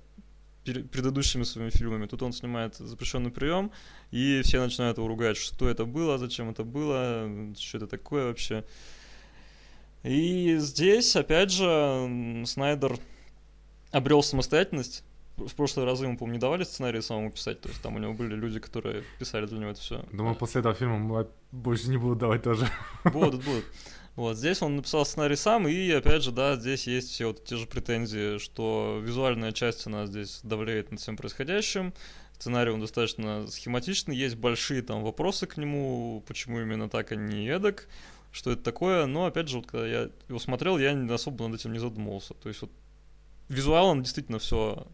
предыдущими своими фильмами. Тут он снимает запрещенный прием, и все начинают его ругать, что это было, зачем это было, что это такое вообще. И здесь, опять же, Снайдер обрел самостоятельность. В прошлые разы ему, по-моему, не давали сценарий самому писать, то есть там у него были люди, которые писали для него это все. Думаю, после этого фильма больше не будут давать тоже. Будут, будут. Вот, здесь он написал сценарий сам, и, опять же, да, здесь есть все вот те же претензии, что визуальная часть, она здесь давляет над всем происходящим, сценарий он достаточно схематичный, есть большие там вопросы к нему, почему именно так, а не эдак, что это такое, но опять же, вот когда я его смотрел, я особо над этим не задумывался. То есть вот визуал он действительно все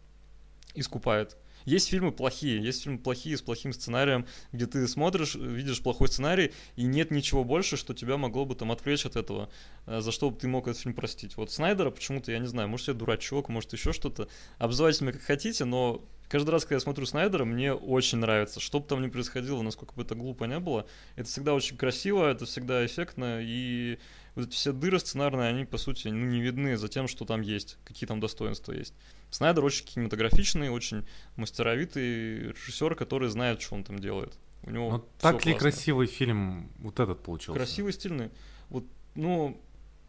искупает. Есть фильмы плохие, есть фильмы плохие с плохим сценарием, где ты смотришь, видишь плохой сценарий, и нет ничего больше, что тебя могло бы там отвлечь от этого, э, за что бы ты мог этот фильм простить. Вот Снайдера почему-то, я не знаю, может, я дурачок, может, еще что-то. Обзывайте меня как хотите, но каждый раз, когда я смотрю Снайдера, мне очень нравится. Что бы там ни происходило, насколько бы это глупо не было, это всегда очень красиво, это всегда эффектно, и вот эти все дыры сценарные, они, по сути, ну, не видны за тем, что там есть, какие там достоинства есть. Снайдер очень кинематографичный, очень мастеровитый режиссер, который знает, что он там делает. У него Но так ли классно. красивый фильм вот этот получился? Красивый, стильный. Вот, ну...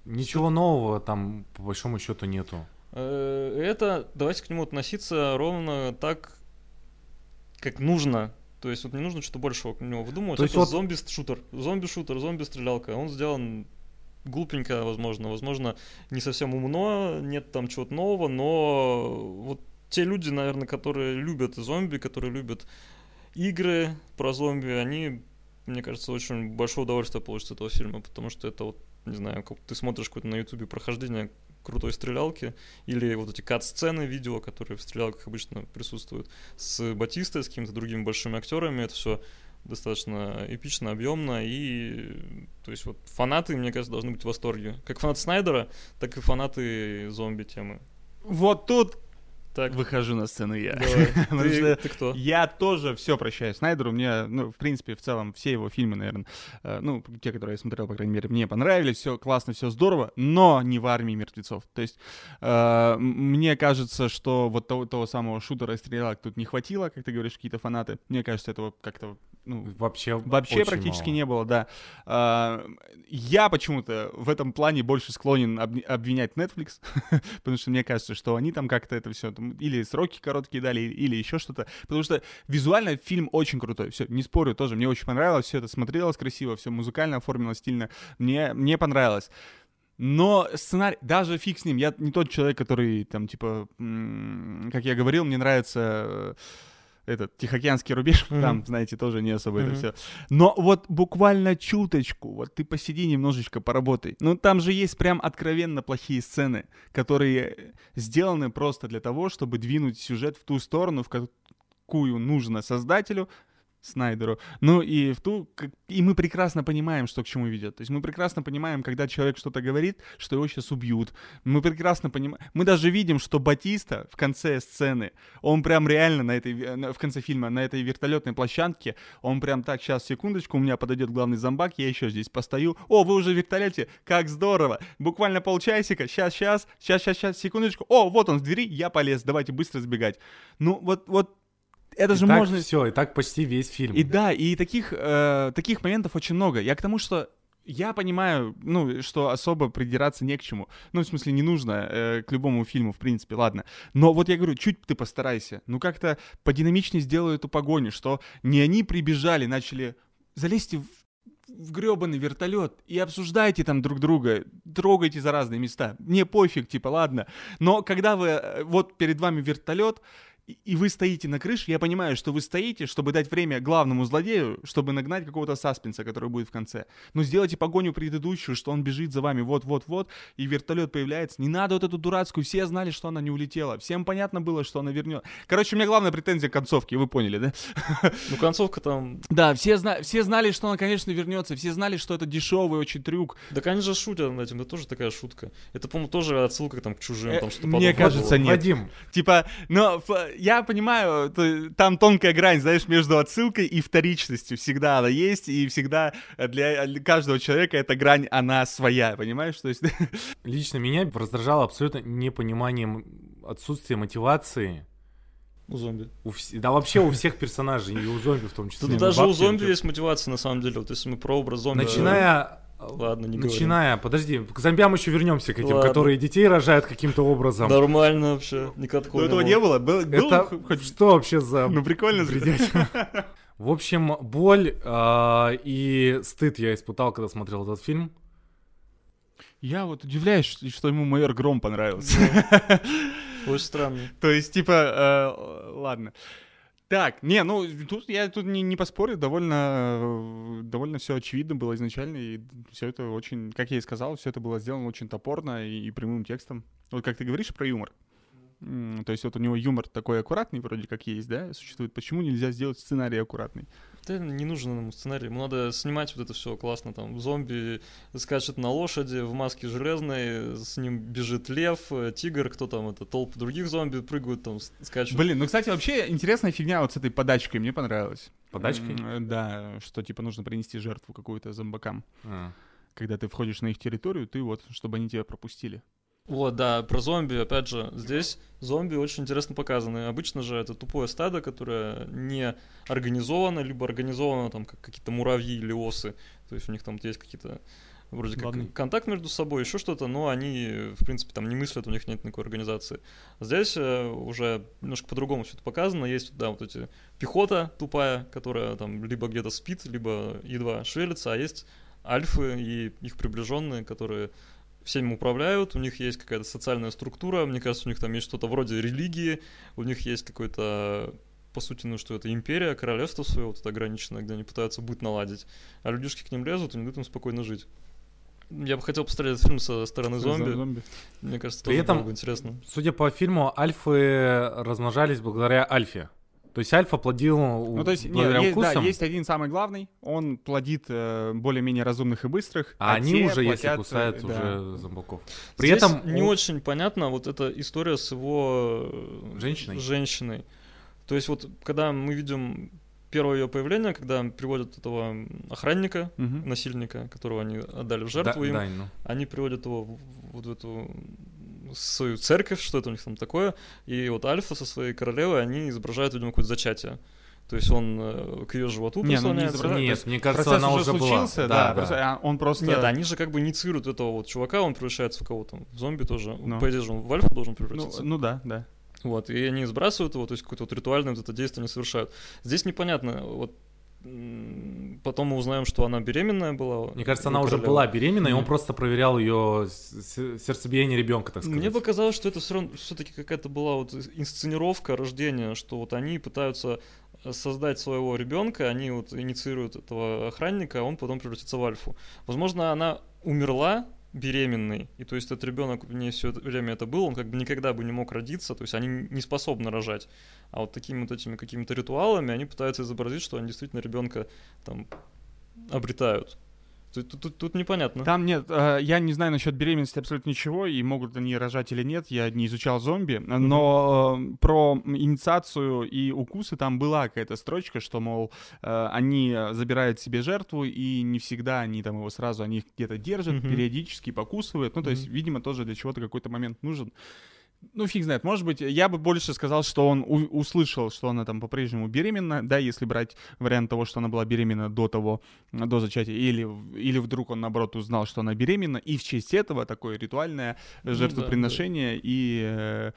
Ничего что... нового там, по большому счету, нету. Э, это, давайте к нему относиться ровно так, как нужно. То есть вот не нужно что-то большего к нему выдумывать. То есть это вот... зомби-шутер, зомби-шутер, зомби-стрелялка. Он сделан глупенько, возможно, возможно, не совсем умно, нет там чего-то нового, но вот те люди, наверное, которые любят зомби, которые любят игры про зомби, они, мне кажется, очень большое удовольствие получат от этого фильма, потому что это вот, не знаю, как ты смотришь какое-то на ютубе прохождение крутой стрелялки, или вот эти кат-сцены видео, которые в стрелялках обычно присутствуют, с Батистой, с какими-то другими большими актерами, это все достаточно эпично, объемно, и то есть вот фанаты, мне кажется, должны быть в восторге. Как фанаты Снайдера, так и фанаты зомби-темы. Вот тут так. Выхожу на сцену я. [laughs] ты, ты кто? Я тоже все прощаю Снайдеру. Мне, ну, в принципе, в целом, все его фильмы, наверное, э, ну, те, которые я смотрел, по крайней мере, мне понравились. Все классно, все здорово, но не в армии мертвецов. То есть, э, мне кажется, что вот того, того самого шутера и стрелялок тут не хватило, как ты говоришь, какие-то фанаты. Мне кажется, этого как-то ну, вообще вообще практически мало. не было, да. А, я почему-то в этом плане больше склонен об, обвинять Netflix, [laughs] потому что мне кажется, что они там как-то это все или сроки короткие дали, или еще что-то, потому что визуально фильм очень крутой. Все, не спорю, тоже мне очень понравилось, все это смотрелось красиво, все музыкально оформлено стильно, мне мне понравилось. Но сценарий, даже фиг с ним, я не тот человек, который там, типа, как я говорил, мне нравится этот Тихоокеанский рубеж, mm-hmm. [laughs] там, знаете, тоже не особо mm-hmm. это все. Но вот буквально чуточку, вот ты посиди немножечко, поработай. Ну, там же есть прям откровенно плохие сцены, которые сделаны просто для того, чтобы двинуть сюжет в ту сторону, в какую нужно создателю, Снайдеру. Ну и в ту, и мы прекрасно понимаем, что к чему ведет. То есть мы прекрасно понимаем, когда человек что-то говорит, что его сейчас убьют. Мы прекрасно понимаем. Мы даже видим, что Батиста в конце сцены, он прям реально на этой, в конце фильма, на этой вертолетной площадке, он прям так, сейчас, секундочку, у меня подойдет главный зомбак, я еще здесь постою. О, вы уже в вертолете, как здорово. Буквально полчасика, сейчас, сейчас, сейчас, сейчас, сейчас, секундочку. О, вот он в двери, я полез, давайте быстро сбегать. Ну, вот, вот это и же так можно... все, и так почти весь фильм. И да, и таких, э, таких моментов очень много. Я к тому, что я понимаю, ну, что особо придираться не к чему. Ну, в смысле, не нужно э, к любому фильму, в принципе, ладно. Но вот я говорю, чуть ты постарайся. Ну, как-то подинамичнее сделай эту погоню, что не они прибежали, начали... Залезьте в в гребаный вертолет и обсуждайте там друг друга, трогайте за разные места. Мне пофиг, типа, ладно. Но когда вы, э, вот перед вами вертолет, и вы стоите на крыше, я понимаю, что вы стоите, чтобы дать время главному злодею, чтобы нагнать какого-то саспенса, который будет в конце. Но сделайте погоню предыдущую, что он бежит за вами вот-вот-вот, и вертолет появляется. Не надо вот эту дурацкую, все знали, что она не улетела. Всем понятно было, что она вернет. Короче, у меня главная претензия к концовке, вы поняли, да? Ну, концовка там... Да, все, зна... все знали, что она, конечно, вернется, все знали, что это дешевый очень трюк. Да, конечно, шутят над этим, это тоже такая шутка. Это, по-моему, тоже отсылка там к чужим, там что-то Мне кажется, нет. Вадим. Типа, но я понимаю, то, там тонкая грань, знаешь, между отсылкой и вторичностью. Всегда она есть, и всегда для, для каждого человека эта грань, она своя, понимаешь? То есть... [laughs] Лично меня раздражало абсолютно непониманием отсутствия мотивации у зомби. У вс... Да вообще у всех персонажей, и у зомби в том числе. Тут даже у зомби есть мотивация, на самом деле. Вот если мы про образ зомби... Начиная Ладно, не Начиная, говорим. подожди, к зомбям еще вернемся к этим, Ладно. которые детей рожают каким-то образом. Нормально вообще, никакого. Ну этого не было. Был, Это хоть... что вообще за... [laughs] Ну прикольно зритель. В общем, боль э, и стыд я испытал, когда смотрел этот фильм. Я вот удивляюсь, что ему майор Гром понравился. Очень странно. [laughs] То есть, типа, э, ладно. Так, не, ну тут я тут не, не поспорю, довольно, довольно все очевидно было изначально, и все это очень, как я и сказал, все это было сделано очень топорно и, и прямым текстом. Вот как ты говоришь про юмор. То есть вот у него юмор такой аккуратный вроде как есть, да, существует. Почему нельзя сделать сценарий аккуратный? Да не нужен ему сценарий, ему надо снимать вот это все классно, там зомби скачет на лошади в маске железной, с ним бежит лев, э, тигр, кто там, это толпы других зомби прыгают там, скачут. Блин, ну кстати вообще интересная фигня вот с этой подачкой, мне понравилась. Подачкой? Да, что типа нужно принести жертву какую-то зомбакам. А. Когда ты входишь на их территорию, ты вот, чтобы они тебя пропустили. Вот, да, про зомби, опять же, здесь зомби очень интересно показаны. Обычно же это тупое стадо, которое не организовано, либо организовано там как какие-то муравьи или осы. То есть у них там есть какие-то вроде как Ладно. контакт между собой, еще что-то, но они, в принципе, там не мыслят, у них нет никакой организации. Здесь э, уже немножко по-другому все это показано. Есть, да, вот эти пехота тупая, которая там либо где-то спит, либо едва шевелится, а есть альфы и их приближенные, которые всем управляют, у них есть какая-то социальная структура, мне кажется, у них там есть что-то вроде религии, у них есть какой-то по сути, ну что это империя, королевство свое вот это ограниченное, где они пытаются быт наладить, а людишки к ним лезут и не дают им спокойно жить. Я бы хотел посмотреть этот фильм со стороны зомби. зомби. Мне кажется, При этом, было бы интересно. Судя по фильму, альфы размножались благодаря альфе. То есть альфа плодил ну, то есть, нет, есть, да, есть один самый главный, он плодит э, более-менее разумных и быстрых. А, а они уже, платят, если кусают, э, да. уже зомбаков. При Здесь этом не он... очень понятно вот эта история с его э, женщиной. женщиной. То есть вот когда мы видим первое ее появление, когда приводят этого охранника, угу. насильника, которого они отдали в жертву да, им, да, ну. они приводят его в, вот в эту свою церковь, что это у них там такое, и вот Альфа со своей королевой, они изображают, видимо, какое-то зачатие. То есть он э, к ее животу Не, ну не изображает. Нет, есть мне кажется, Процесс она уже уже была. случился, да, просто, а он просто... Нет, они же как бы инициируют этого вот чувака, он превращается в кого-то, в зомби тоже. Ну. По идее же он в альфа должен ну, превратиться. ну да, да. Вот, и они сбрасывают его, то есть какое-то вот ритуальное вот это действие они совершают. Здесь непонятно, вот потом мы узнаем, что она беременная была. Мне кажется, она уже была беременна, и он просто проверял ее сердцебиение ребенка, так сказать. Мне показалось, что это все-таки какая-то была вот инсценировка рождения, что вот они пытаются э, создать своего ребенка, они вот инициируют этого охранника, а он потом превратится в альфу. Возможно, она умерла беременной, и то есть этот ребенок в ней все это время это был, он как бы никогда бы не мог родиться, то есть они не способны рожать. А вот такими вот этими какими-то ритуалами они пытаются изобразить, что они действительно ребенка там обретают. Тут, тут- тут- тут непонятно. Там нет, э, я не знаю насчет беременности абсолютно ничего, и могут они рожать или нет, я не изучал зомби, но э, про инициацию и укусы там была какая-то строчка, что, мол, э, они забирают себе жертву, и не всегда они там его сразу, они их где-то держат, Мгм. периодически покусывают, ну, то есть, Мгм. видимо, тоже для чего-то какой-то момент нужен. Ну, фиг знает, может быть, я бы больше сказал, что он у- услышал, что она там по-прежнему беременна, да, если брать вариант того, что она была беременна до того, до зачатия, или, или вдруг он, наоборот, узнал, что она беременна, и в честь этого такое ритуальное Ну жертвоприношение и э,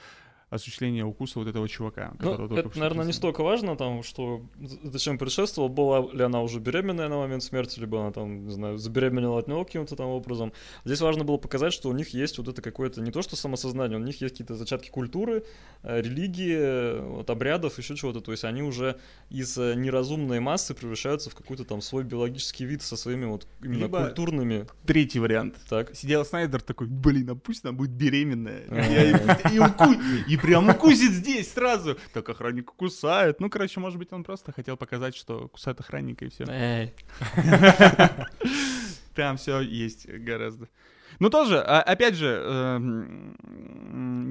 осуществление укуса вот этого чувака. Ну, которого только это, наверное, не описали. столько важно, там, что зачем предшествовал, была ли она уже беременная на момент смерти, либо она там, не знаю, забеременела от него каким-то там образом. Здесь важно было показать, что у них есть вот это какое-то, не то что самосознание, у них есть какие-то зачатки культуры, э, религии, вот, обрядов, еще чего-то. То есть они уже из э, неразумной массы превращаются в какой-то там свой биологический вид со своими вот именно Либо- культурными. Третий вариант. Так. Сидел Снайдер такой, блин, а пусть она будет беременная. А. И, и уку- и прям укусит здесь сразу. Так охранник кусает. Ну, короче, может быть, он просто хотел показать, что кусает охранника и все. Эй. Там все есть гораздо. Ну, тоже, а- опять же, эм,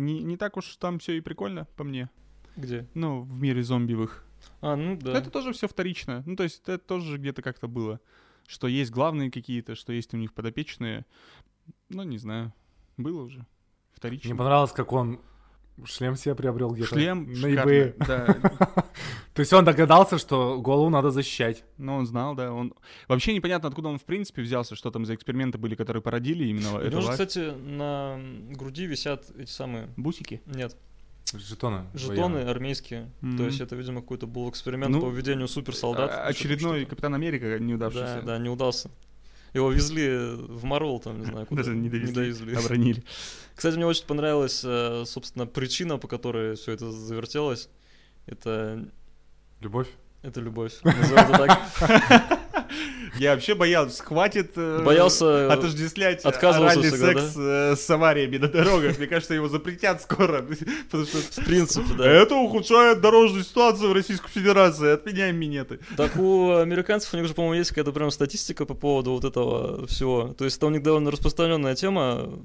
не, не так уж там все и прикольно, по мне. Где? Ну, в мире зомбивых. А, ну да. Это тоже все вторично. Ну, то есть, это тоже где-то как-то было. Что есть главные какие-то, что есть у них подопечные. Ну, не знаю. Было уже. Вторично. Мне понравилось, как он шлем себе приобрел где-то. Шлем на eBay. да. [laughs] То есть он догадался, что голову надо защищать. Но он знал, да. Он вообще непонятно, откуда он в принципе взялся, что там за эксперименты были, которые породили именно У эту него же, кстати, на груди висят эти самые... Бусики. Нет, Жетоны. жетоны военные. армейские. Мгм. То есть это, видимо, какой-то был эксперимент Ну, по введению суперсолдат. А- Очередной что-то. Капитан Америка Да, неудавшийся. да, не удался. Его везли в Марвел, там, не знаю, куда. Даже не довезли. довезли. Обронили. Кстати, мне очень понравилась, э, собственно, причина, по которой все это завертелось. Это, Любовь. это любовь. [laughs] Назовем это так. Я вообще боялся, хватит э, Боялся отождествлять отказывался оральный всегда, секс э, с авариями на дорогах. Мне кажется, его запретят скоро. [laughs] Потому что в принципе, да. это ухудшает дорожную ситуацию в Российской Федерации. Отменяем минеты. Так у американцев у них же, по-моему, есть какая-то прям статистика по поводу вот этого всего. То есть это у них довольно распространенная тема,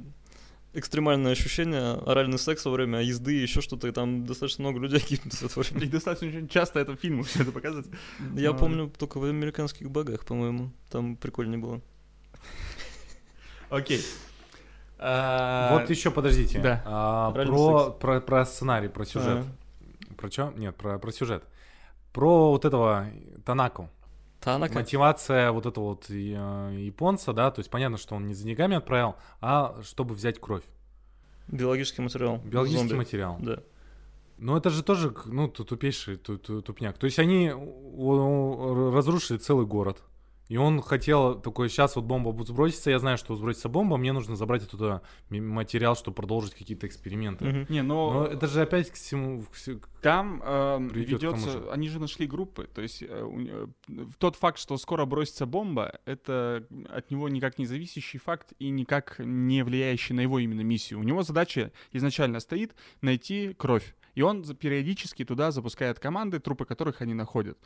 экстремальное ощущение, оральный секс во время езды, еще что-то, и там достаточно много людей гибнут в это время. И достаточно очень часто [laughs] это в фильмах все это показывают. Я Ну, помню только в американских багах, по-моему, там прикольнее было. Окей. А, Вот еще, подождите. да. А, про, секс. про, про сценарий, про сюжет. А. Про что? Нет, про, про сюжет. Про вот этого Танаку. Танака. Мотивация вот этого вот э, японца, да, то есть понятно, что он не за деньгами отправил, а чтобы взять кровь. Биологический материал. Биологический Зомби. материал. Да. Ну это же тоже, ну, ту- тупейший ту- ту- тупняк. То есть они разрушили целый город. И он хотел такой, сейчас вот бомба будет сброситься, я знаю, что сбросится бомба, мне нужно забрать оттуда м- материал, чтобы продолжить какие-то эксперименты. Мгм. Не, но Но это же опять к всему... к Там эм, к тому ведется, же. они же нашли группы, то есть э, э, тот факт, что скоро бросится бомба, это от него никак не зависящий факт и никак не влияющий на его именно миссию. У него задача изначально стоит найти кровь, и он периодически туда запускает команды, трупы которых они находят.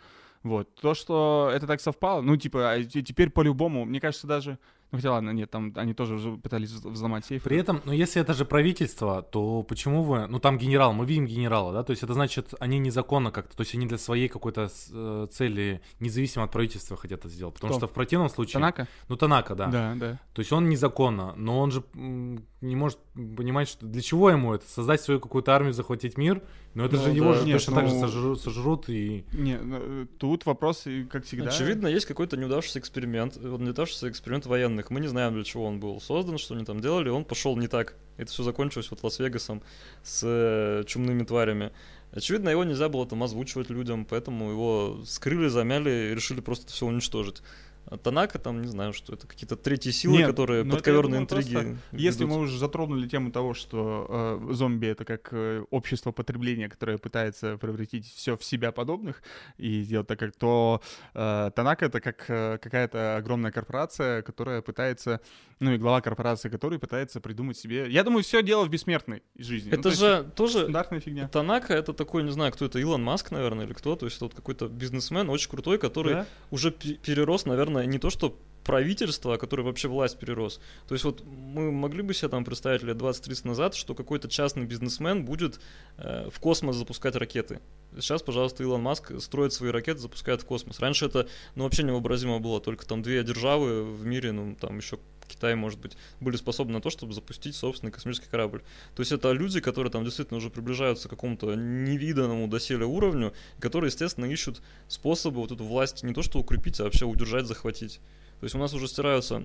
Вот. То, что это так совпало, ну, типа, а те- теперь по-любому, мне кажется, даже... Ну, хотя ладно, нет, там они тоже уже пытались взломать сейф. При этом, ну, если это же правительство, то почему вы... Ну, там генерал, мы видим генерала, да? То есть это значит, они незаконно как-то, то есть они для своей какой-то э, цели, независимо от правительства, хотят это сделать. Потому Кто? что в противном случае... Танака? Ну, Танака, да. Да, да. То есть он незаконно, но он же не может понимать, что для чего ему это? Создать свою какую-то армию, захватить мир? Но это Ну же да. его же Нет, точно так же ну- сожрут, сожрут и... Не, ну, тут вопрос, и, как всегда... Очевидно, есть какой-то неудавшийся эксперимент, вот неудавшийся эксперимент военных. Мы не знаем, для чего он был создан, что они там делали, он пошел не так. Это все закончилось вот Лас-Вегасом с э, чумными тварями. Очевидно, его нельзя было там озвучивать людям, поэтому его скрыли, замяли и решили просто все уничтожить. А Танака там, не знаю, что это какие-то третьи силы, Нет, которые ну это, подковерные думаю, интриги. просто Если мы уже затронули тему того, что э, зомби это как э, общество потребления, которое пытается превратить все в себя подобных и сделать так, как то э, Танака это как э, какая-то огромная корпорация, которая пытается, ну и глава корпорации, который пытается придумать себе. Я думаю, все дело в бессмертной жизни. Ну, Это то есть же тоже стандартная фигня. Танака это такой, не знаю, кто это, Илон Маск, наверное, или кто, то есть это вот какой-то бизнесмен очень крутой, который Да? уже пе- перерос, наверное, не то что правительство, а который вообще власть перерос. То есть вот мы могли бы себе там представить лет 20-30 назад, что какой-то частный бизнесмен будет э, в космос запускать ракеты. Сейчас, пожалуйста, Илон Маск строит свои ракеты, запускает в космос. Раньше это ну, вообще невообразимо было, только там две державы в мире, ну там еще Китай, может быть, были способны на то, чтобы запустить собственный космический корабль. То есть это люди, которые там действительно уже приближаются к какому-то невиданному доселе уровню, которые, естественно, ищут способы вот эту власть не то что укрепить, а вообще удержать, захватить. То есть у нас уже стираются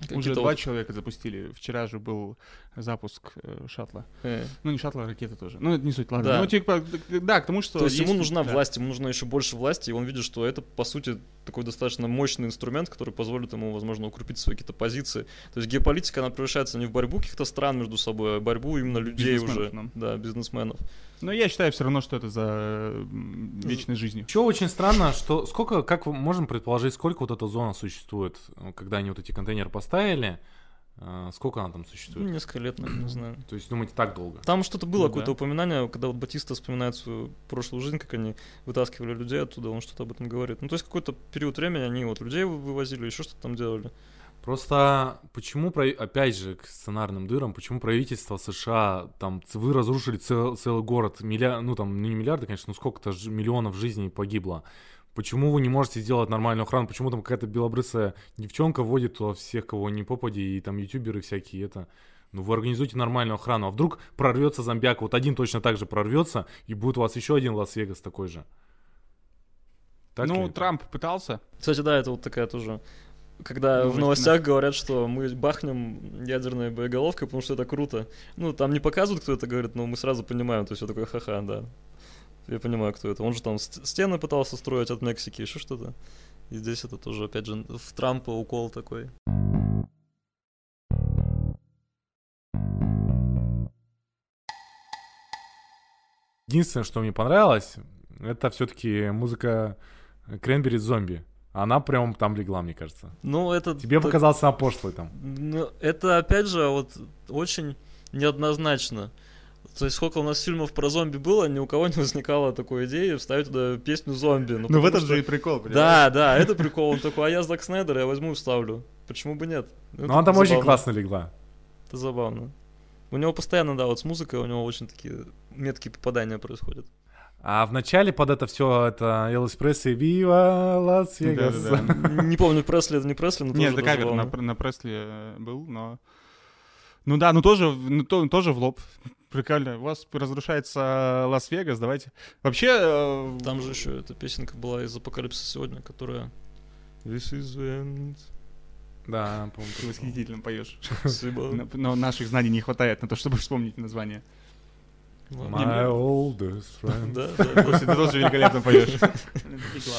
Уже какие-то два человека запустили. Вчера же был запуск э, шаттла. э, Ну, не шаттла, а ракеты тоже. Ну, это не суть, ладно. Да. Ну, типа, да, к тому, что... То есть ему есть- нужна да. власть, ему нужно еще больше власти, и он видит, что это, по сути, такой достаточно мощный инструмент, который позволит ему, возможно, укрепить свои какие-то позиции. То есть геополитика, она превращается не в борьбу каких-то стран между собой, а в борьбу именно людей уже, Бизнесменов, да, бизнесменов. Но я считаю все равно, что это за вечной жизнью. Еще очень странно, что сколько, как мы можем предположить, сколько вот эта зона существует, когда они вот эти контейнеры поставили, э, сколько она там Ну, существует? несколько лет, наверное, не знаю. То есть, думаете, так долго? Там что-то было, Ну какое-то да. упоминание, когда вот Батиста вспоминает свою прошлую жизнь, как они вытаскивали людей оттуда, он что-то об этом говорит. Ну, то есть какой-то период времени они вот людей вы- вывозили, еще что-то там делали. Просто почему, опять же, к сценарным дырам, почему правительство США, там, вы разрушили цел- целый город, миллиар, ну там, ну, не миллиарды, конечно, но сколько-то ж- миллионов жизней погибло. Почему вы не можете сделать нормальную охрану? Почему там какая-то белобрысая девчонка водит туда всех, кого не попади, и там ютуберы всякие, это... Ну, вы организуйте нормальную охрану. А вдруг прорвется зомбяк, вот один точно так же прорвется, и будет у вас еще один Лас-Вегас такой же. Так ну, это? Трамп пытался. Кстати, да, это вот такая тоже... Когда Новость, в новостях говорят, что мы бахнем ядерной боеголовкой, потому что это круто. Ну, там не показывают, кто это говорит, но мы сразу понимаем. То есть я такой, ха-ха, да. Я понимаю, кто это. Он же там ст- стены пытался строить от Мексики, еще что-то. И здесь это тоже, опять же, в Трампа укол такой. Единственное, что мне понравилось, это все-таки музыка Кренбери зомби. Она прям там легла, мне кажется. Ну, это... Тебе т- показался она пошлой там. Ну, это, опять же, вот очень неоднозначно. То есть, сколько у нас фильмов про зомби было, ни у кого не возникало такой идеи вставить туда песню зомби. Ну, Ну, в этом что- же и прикол, понимаешь? Да, да, это прикол. Он такой, а я Зак Снайдер, я возьму и вставлю. Почему бы нет? Ну, это она там очень забавно. классно легла. Это забавно. У него постоянно, да, вот с музыкой у него очень такие меткие попадания происходят. А в начале под это все это Элвис Пресли «Viva Las Vegas». Да-да-да. Не помню, Пресли это не Пресли, но Нет, тоже это кавер на, на Пресли э, был, но... Ну да, ну тоже, ну, то- тоже в лоб. Прикольно. У вас разрушается Лас-Вегас, давайте. Вообще... э, Там же еще эта песенка была из Апокалипсиса сегодня, которая... This is the end. Да, помню. Ты восхитительно поешь. Спасибо. Но наших знаний не хватает на то, чтобы вспомнить название. My oldest friend. Да, да. Слушай, ты тоже великолепно поешь.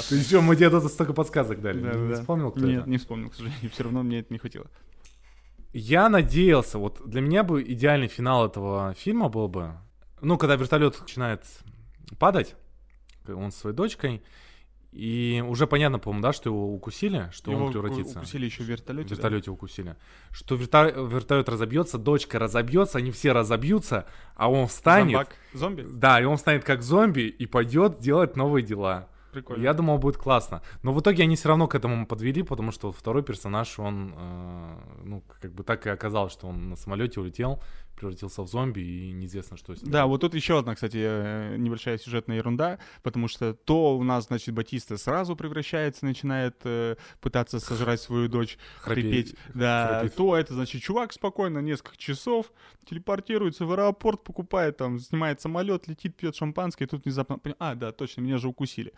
Ты еще, мы тебе тут столько подсказок дали. Да, Не вспомнил, кто Нет, не вспомнил, к сожалению. Все равно мне это не хватило. Я надеялся, вот для меня бы идеальный финал этого фильма был бы, ну, когда вертолет начинает падать, он со своей дочкой, и уже понятно, по-моему, да, что его укусили, что Его он превратится. укусили еще в В вертолете. да? вертолете укусили. Что верта- вертолет разобьется, дочка разобьется, они все разобьются, а он встанет. Зомбак. Зомби? Да, и он станет как зомби и пойдет делать новые дела. Прикольно. Я думал, будет классно. Но в итоге они все равно к этому подвели, потому что второй персонаж, он, э, ну, как бы так и оказалось, что он на самолете улетел, превратился в зомби, и неизвестно, что с ним. Да, вот тут еще одна, кстати, э, небольшая сюжетная ерунда, потому что то у нас, значит, Батиста сразу превращается, начинает э, пытаться сожрать свою дочь, хрипеть. Да, храпит. то это, значит, чувак спокойно несколько часов телепортируется в аэропорт, покупает там, снимает самолет, летит, пьет шампанское, и тут внезапно... А, да, точно, меня же укусили.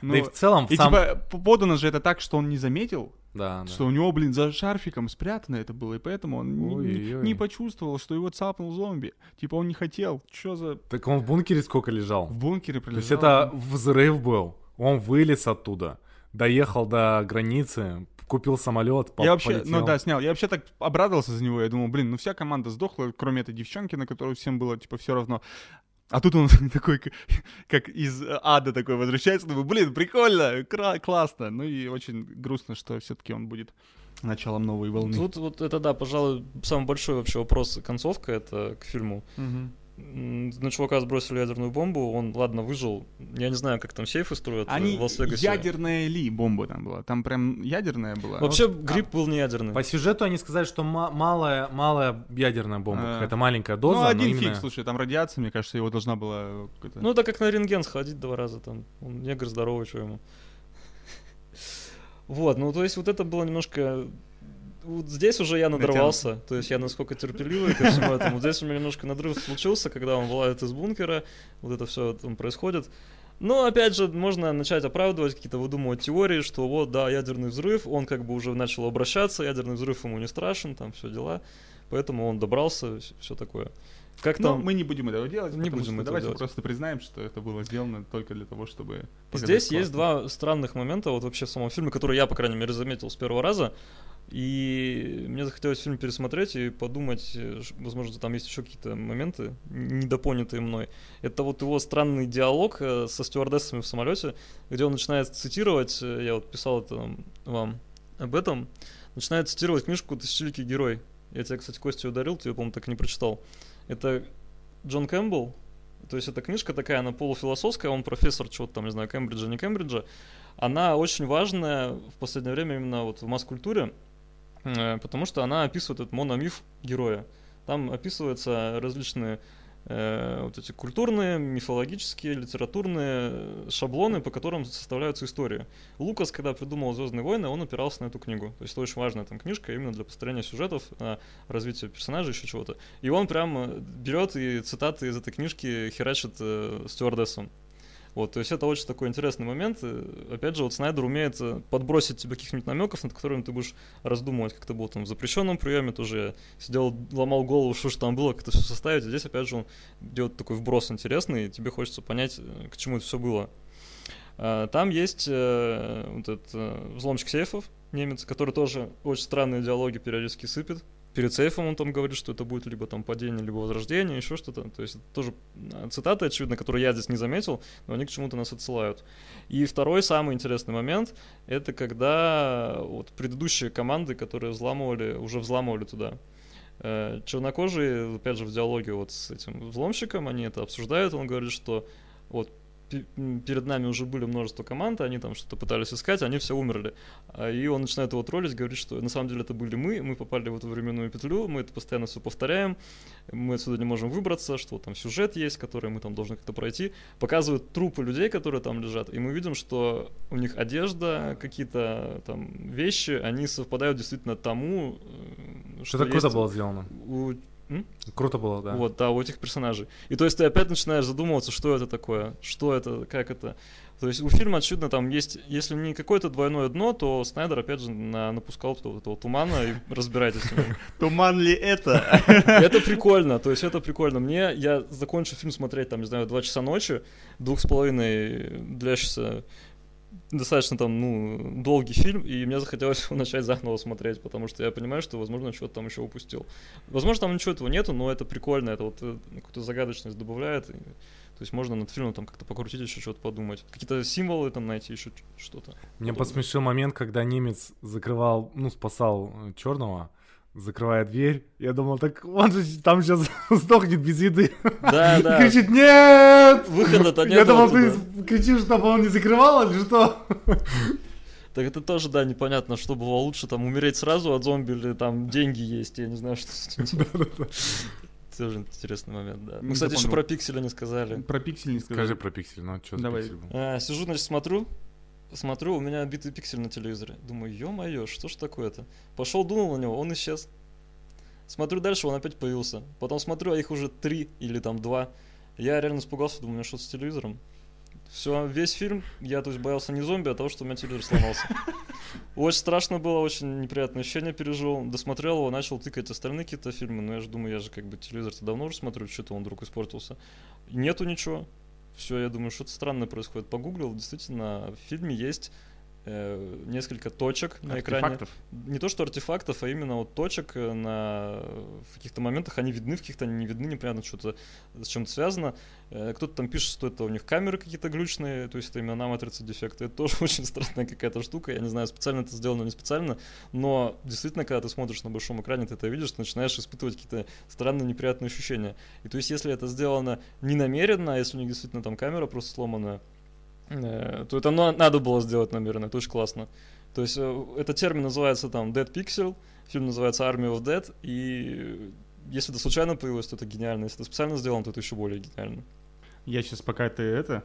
Ну, Да и в целом, и сам... типа подано же это так, что он не заметил, Да, да. что у него, блин, за шарфиком спрятано это было, и поэтому он не- не, Ой-ой-ой. не почувствовал, что его цапнул зомби. Типа он не хотел. Что за... Так он в бункере сколько лежал? В бункере То пролежал. есть это взрыв был. Он вылез оттуда, доехал до границы, купил самолет, Я вообще, полетел. ну да, снял. Я вообще так обрадовался за него. Я думал, блин, ну вся команда сдохла, кроме этой девчонки, на которую всем было, типа, все равно. А тут он [laughs] такой, [laughs] как, из ада такой возвращается. Думаю, блин, прикольно, кра- классно. Ну и очень грустно, что все-таки он будет началом новой волны. Тут вот это, да, пожалуй, самый большой вообще вопрос, концовка это к фильму. Мгм. На чувака сбросили ядерную бомбу, он, ладно, выжил. Я не знаю, как там сейфы строят Они в Лас-Вегасе. ядерная ли бомба там была? Там прям ядерная была? Вообще, Вот- гриб был не ядерный. По сюжету они сказали, что ма- малая, малая ядерная бомба, А. какая-то маленькая доза, ну, но один именно- фиг, слушай, там радиация, мне кажется, его должна была... Ну, это как на рентген сходить два раза там. Он негр здоровый, что ему. [laughs] Вот, ну, то есть вот это было немножко... Вот здесь уже я надорвался, то есть я насколько терпеливый ко всему этому. Здесь у меня немножко надрыв случился, когда он вылазит из бункера, вот это все там происходит. Но, опять же, можно начать оправдывать, какие-то выдумывать теории, что вот, да, ядерный взрыв, он как бы уже начал обращаться, ядерный взрыв ему не страшен, там все дела, поэтому он добрался, все такое. Как Но там... мы не будем этого делать, Не будем что этого давайте делать. просто признаем, что это было сделано только для того, чтобы... Здесь есть классно. два странных момента вот вообще в самом фильме, которые я, по крайней мере, заметил с первого раза. И мне захотелось фильм пересмотреть и подумать, э, возможно, там есть еще какие-то моменты, недопонятые мной. Это вот его странный диалог э, со стюардессами в самолете, где он начинает цитировать, э, я вот писал это вам об этом, начинает цитировать книжку «Тысячеликий герой». Я тебе, кстати, Костя ударил, ты ее, по-моему, так и не прочитал. Это Джон Кэмпбелл, то есть эта книжка такая, она полуфилософская, он профессор чего-то там, не знаю, Кембриджа, не Кембриджа. Она очень важная в последнее время именно вот в масс-культуре, потому что она описывает этот мономиф героя. Там описываются различные э, вот эти культурные, мифологические, литературные э, шаблоны, по которым составляются истории. Лукас, когда придумал Звездные войны, он опирался на эту книгу. То есть это очень важная там книжка именно для построения сюжетов, э, развития персонажей, еще чего-то. И он прям э, берет и цитаты из этой книжки херачит э, стюардессам. Вот, то есть это очень такой интересный момент. И, Опять же, вот Снайдер умеет э, подбросить тебе каких-нибудь намеков, над которыми ты будешь раздумывать, как это было там в запрещенном приеме, тоже я сидел, ломал голову, что же там было, как это все составить. Здесь, опять же, он делает такой вброс интересный, и тебе хочется понять, э, к чему это все было. Там есть э, вот этот э, взломщик сейфов, немец, который тоже очень странные диалоги периодически сыпет. Перед сейфом он там говорит, что это будет либо там падение, либо возрождение, еще что-то. То есть это тоже э, цитаты, очевидно, которые я здесь не заметил, но они к чему-то нас отсылают. И второй самый интересный момент, это когда вот предыдущие команды, которые взламывали, уже взламывали туда. Э, Чернокожие, опять же, в диалоге вот с этим взломщиком, они это обсуждают, он говорит, что вот перед нами уже были множество команд, они там что-то пытались искать, они все умерли. А, И он начинает его троллить, говорит, что на самом деле это были мы, мы попали в эту временную петлю, мы это постоянно все повторяем, мы отсюда не можем выбраться, что там сюжет есть, который мы там должны как-то пройти. Показывают трупы людей, которые там лежат, и мы видим, что у них одежда, какие-то там вещи, они совпадают действительно тому, э, Что-то есть круто было сделано. у Круто было, да. вот, да, у этих персонажей. И то есть ты опять начинаешь задумываться, что это такое, что это, как это. То есть у фильма, очевидно, там есть, если не какое-то двойное дно, то Снайдер, опять же, на- напускал вот этого тумана и разбирайтесь с ним. [laughs] Туман ли это? [laughs] Это прикольно, то есть это прикольно. Мне, я закончу фильм смотреть, там, не знаю, два часа ночи, двух с половиной длящийся достаточно там, ну, долгий фильм, и мне захотелось его [laughs] начать заново смотреть, потому что я понимаю, что, возможно, что-то там еще упустил. Возможно, там ничего этого нету, но это прикольно, это вот э, какую-то загадочность добавляет. и- то есть можно над фильмом там как-то покрутить, еще что-то подумать. Какие-то символы там найти, еще что-то. Мне Подобное. посмешил момент, когда немец закрывал, ну, спасал черного, закрывая дверь. Я думал, так он же там сейчас [laughs] сдохнет без еды. Да, [laughs] да. И кричит, нет! Выхода-то не Я думал, ты кричишь, чтобы он не закрывал или что? Так это тоже, да, непонятно, что было лучше, там, умереть сразу от зомби или там деньги есть, я не знаю, что с этим [laughs] делать. Тоже интересный момент, да. Мы, Не кстати, еще про пиксели не сказали. Про пиксель не сказали. Скажи про пиксель, ну что Давай. за пиксель был? А, сижу, значит, смотрю, смотрю, у меня битый пиксель на телевизоре. Думаю, ё-моё, что ж такое-то? Пошел, дунул на него, он исчез. Смотрю дальше, он опять появился. Потом смотрю, а их уже три или там два. Я реально испугался, думаю, у меня что с телевизором? Все, весь фильм я, то есть, боялся не зомби, а того, что у меня телевизор сломался. Очень страшно было, очень неприятное ощущение пережил. Досмотрел его, начал тыкать остальные какие-то фильмы, но я же думаю, я же как бы телевизор-то давно уже смотрю, что-то он вдруг испортился. Нету ничего. Все, я думаю, что-то странное происходит. Погуглил, действительно, в фильме есть э, несколько точек на экране. Не то, что артефактов, а именно вот точек э, на в каких-то моментах они видны, в каких-то они не видны, непонятно, что-то с чем-то связано. Э, Кто-то там пишет, что это у них камеры какие-то глючные, то есть это именно на матрице дефекты. Это тоже [laughs] очень странная какая-то штука. Я не знаю, специально это сделано или не специально, но действительно, когда ты смотришь на большом экране, ты это видишь, ты начинаешь испытывать какие-то странные неприятные ощущения. И то есть, если это сделано не намеренно, а если у них действительно там камера просто сломанная, то это на- надо было сделать намеренно, это очень классно. То есть э, этот термин называется там Dead Pixel, фильм называется Army of Dead, и если это случайно появилось, то это гениально. Если это специально сделано, то это еще более гениально. Я сейчас, пока ты это...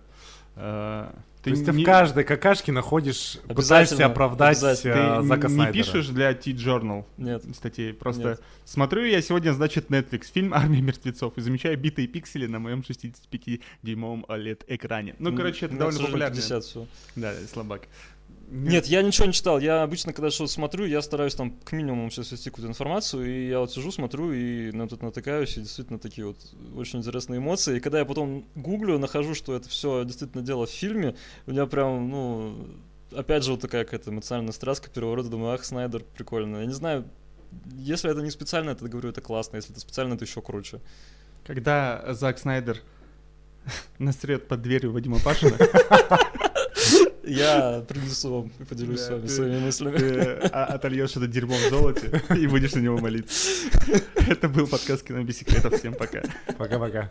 э, То есть ты не- в каждой какашке находишь, пытаешься оправдать ты Зака не Снайдера. пишешь для T-Journal Нет. статей. Просто Нет. смотрю я сегодня, значит, Netflix, фильм «Армия мертвецов» и замечаю битые пиксели на моем 65-дюймовом OLED-экране. Ну, короче, это довольно популярно. 50 всё. Да, слабак. Нет, я ничего не читал. Я обычно, когда что-то смотрю, я стараюсь там к минимуму сейчас вести какую-то информацию, и я вот сижу, смотрю, и на тут натыкаюсь, и действительно такие вот очень интересные эмоции. И когда я потом гуглю, нахожу, что это все действительно дело в фильме, у меня прям, ну, опять же вот такая какая-то эмоциональная страстка переворота, думаю, ах, Снайдер, прикольно. Я не знаю, если это не специально, это говорю, это классно, если это специально, это еще круче. Когда Зак Снайдер [laughs] насрет под дверью Вадима Пашина, [laughs] Я принесу вам и поделюсь с вами своими мыслями. ты а- отольешь это дерьмо в золоте и будешь на него молиться. Это был подкаст «Кино без секретов». Всем пока. Пока-пока.